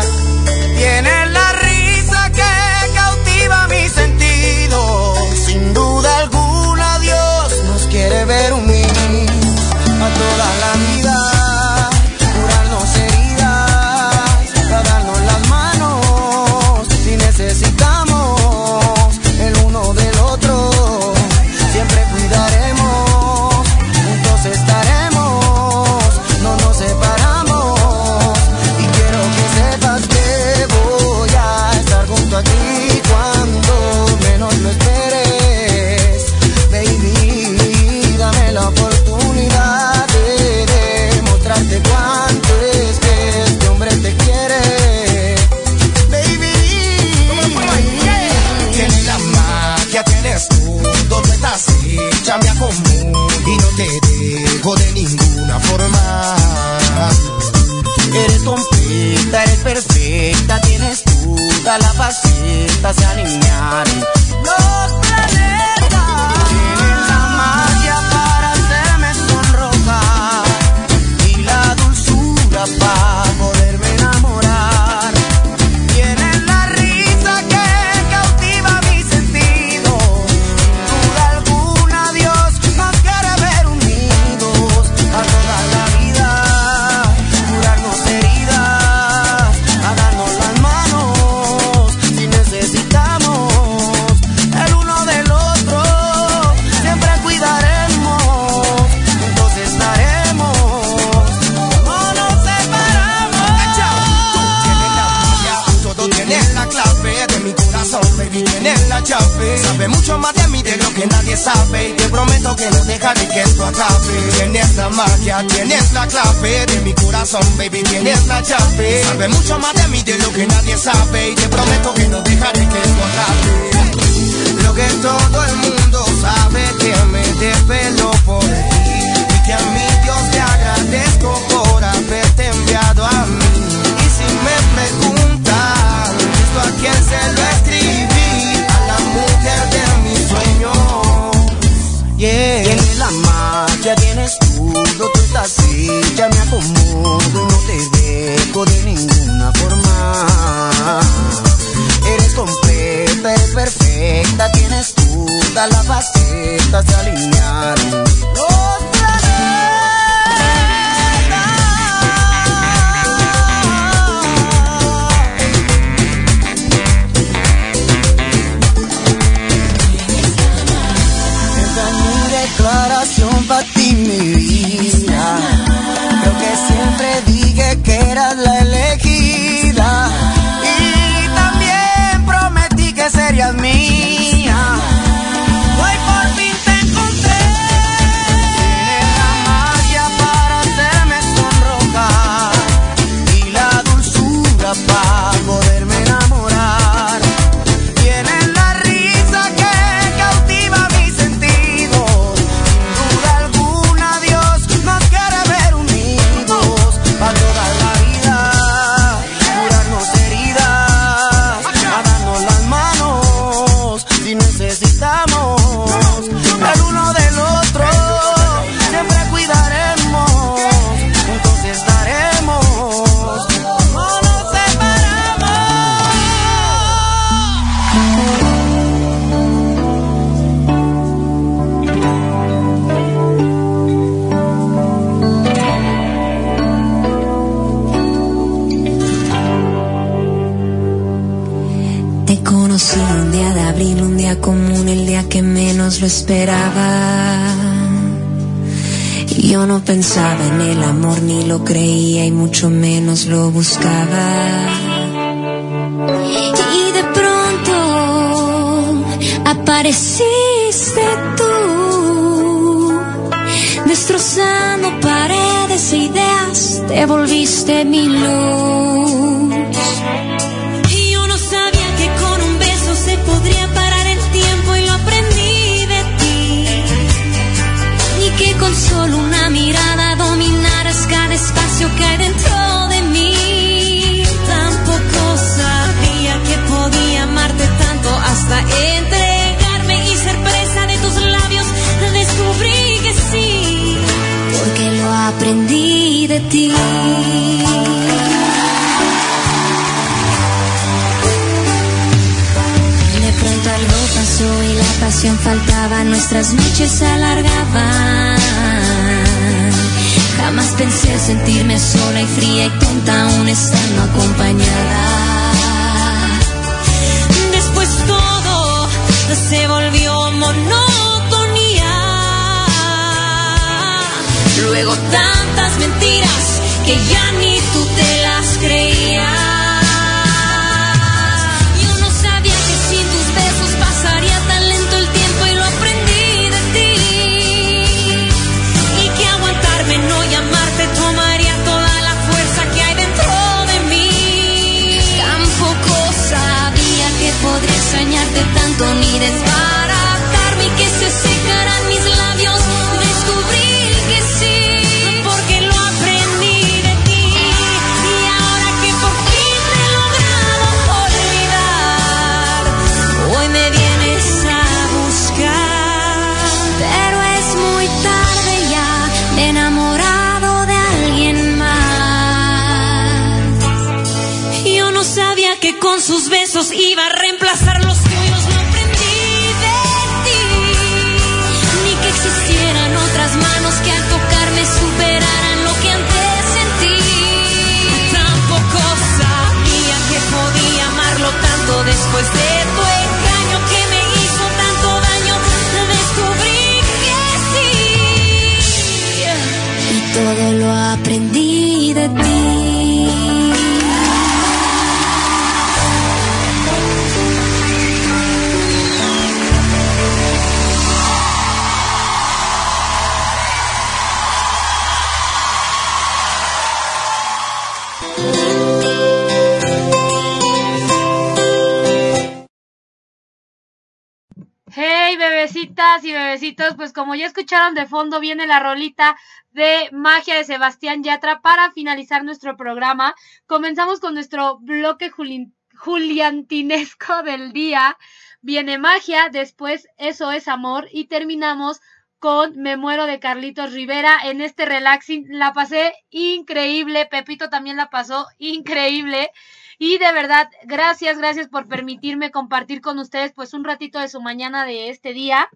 Y bebecitos, pues como ya escucharon de fondo viene la rolita de Magia de Sebastián Yatra para finalizar nuestro programa. Comenzamos con nuestro bloque juli- juliantinesco del día. Viene Magia, después Eso es Amor y terminamos con Me muero de Carlitos Rivera en este relaxing. La pasé increíble, Pepito también la pasó increíble. Y de verdad, gracias, gracias por permitirme compartir con ustedes pues un ratito de su mañana de este día.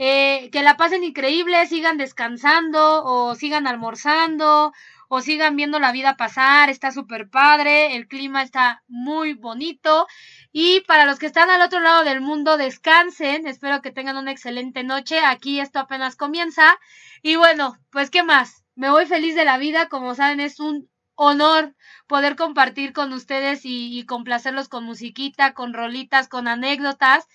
Eh, que la pasen increíble, sigan descansando o sigan almorzando o sigan viendo la vida pasar, está súper padre, el clima está muy bonito. Y para los que están al otro lado del mundo, descansen, espero que tengan una excelente noche, aquí esto apenas comienza. Y bueno, pues qué más, me voy feliz de la vida, como saben es un honor poder compartir con ustedes y, y complacerlos con musiquita, con rolitas, con anécdotas.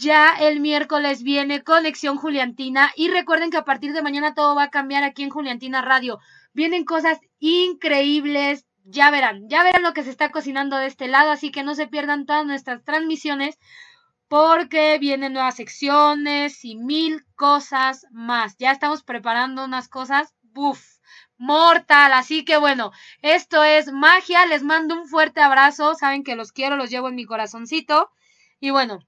Ya el miércoles viene Conexión Juliantina y recuerden que a partir de mañana todo va a cambiar aquí en Juliantina Radio. Vienen cosas increíbles, ya verán, ya verán lo que se está cocinando de este lado, así que no se pierdan todas nuestras transmisiones porque vienen nuevas secciones y mil cosas más. Ya estamos preparando unas cosas, buf, mortal. Así que bueno, esto es magia. Les mando un fuerte abrazo. Saben que los quiero, los llevo en mi corazoncito. Y bueno,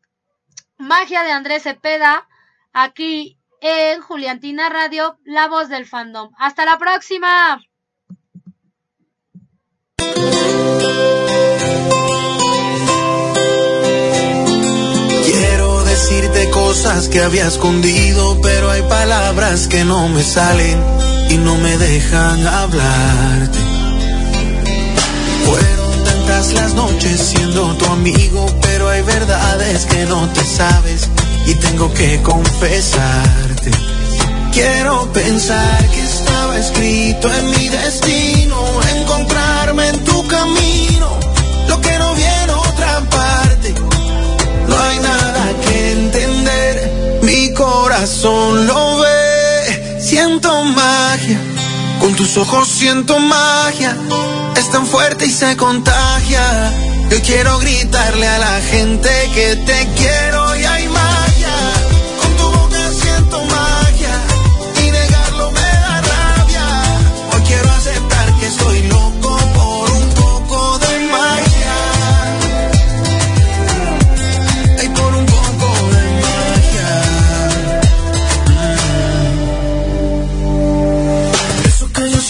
magia de Andrés Cepeda, aquí en Juliantina Radio, la voz del fandom. Hasta la próxima. Quiero decirte cosas que había escondido, pero hay palabras que no me salen y no me dejan hablarte. Las noches siendo tu amigo, pero hay verdades que no te sabes y tengo que confesarte. Quiero pensar que estaba escrito en mi destino, encontrarme en tu camino, lo que no viene otra parte. No hay nada que entender, mi corazón lo ve, siento magia, con tus ojos siento magia, es tan fuerte y se contagia. Yo quiero gritarle a la gente que te quiero y hay magia.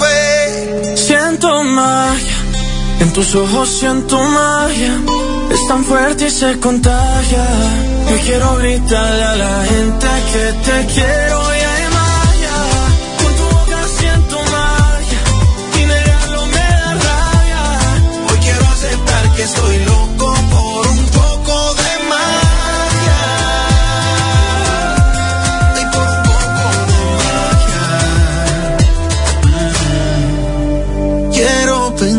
ve. Siento magia, en tus ojos siento magia. Es tan fuerte y se contagia. Yo quiero gritarle a la gente que te quiero y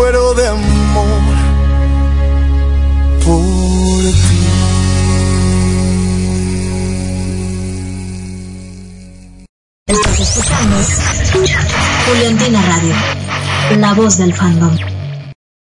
muero de amor por ti. Estás escuchando Juliantina Radio, la voz del fandom.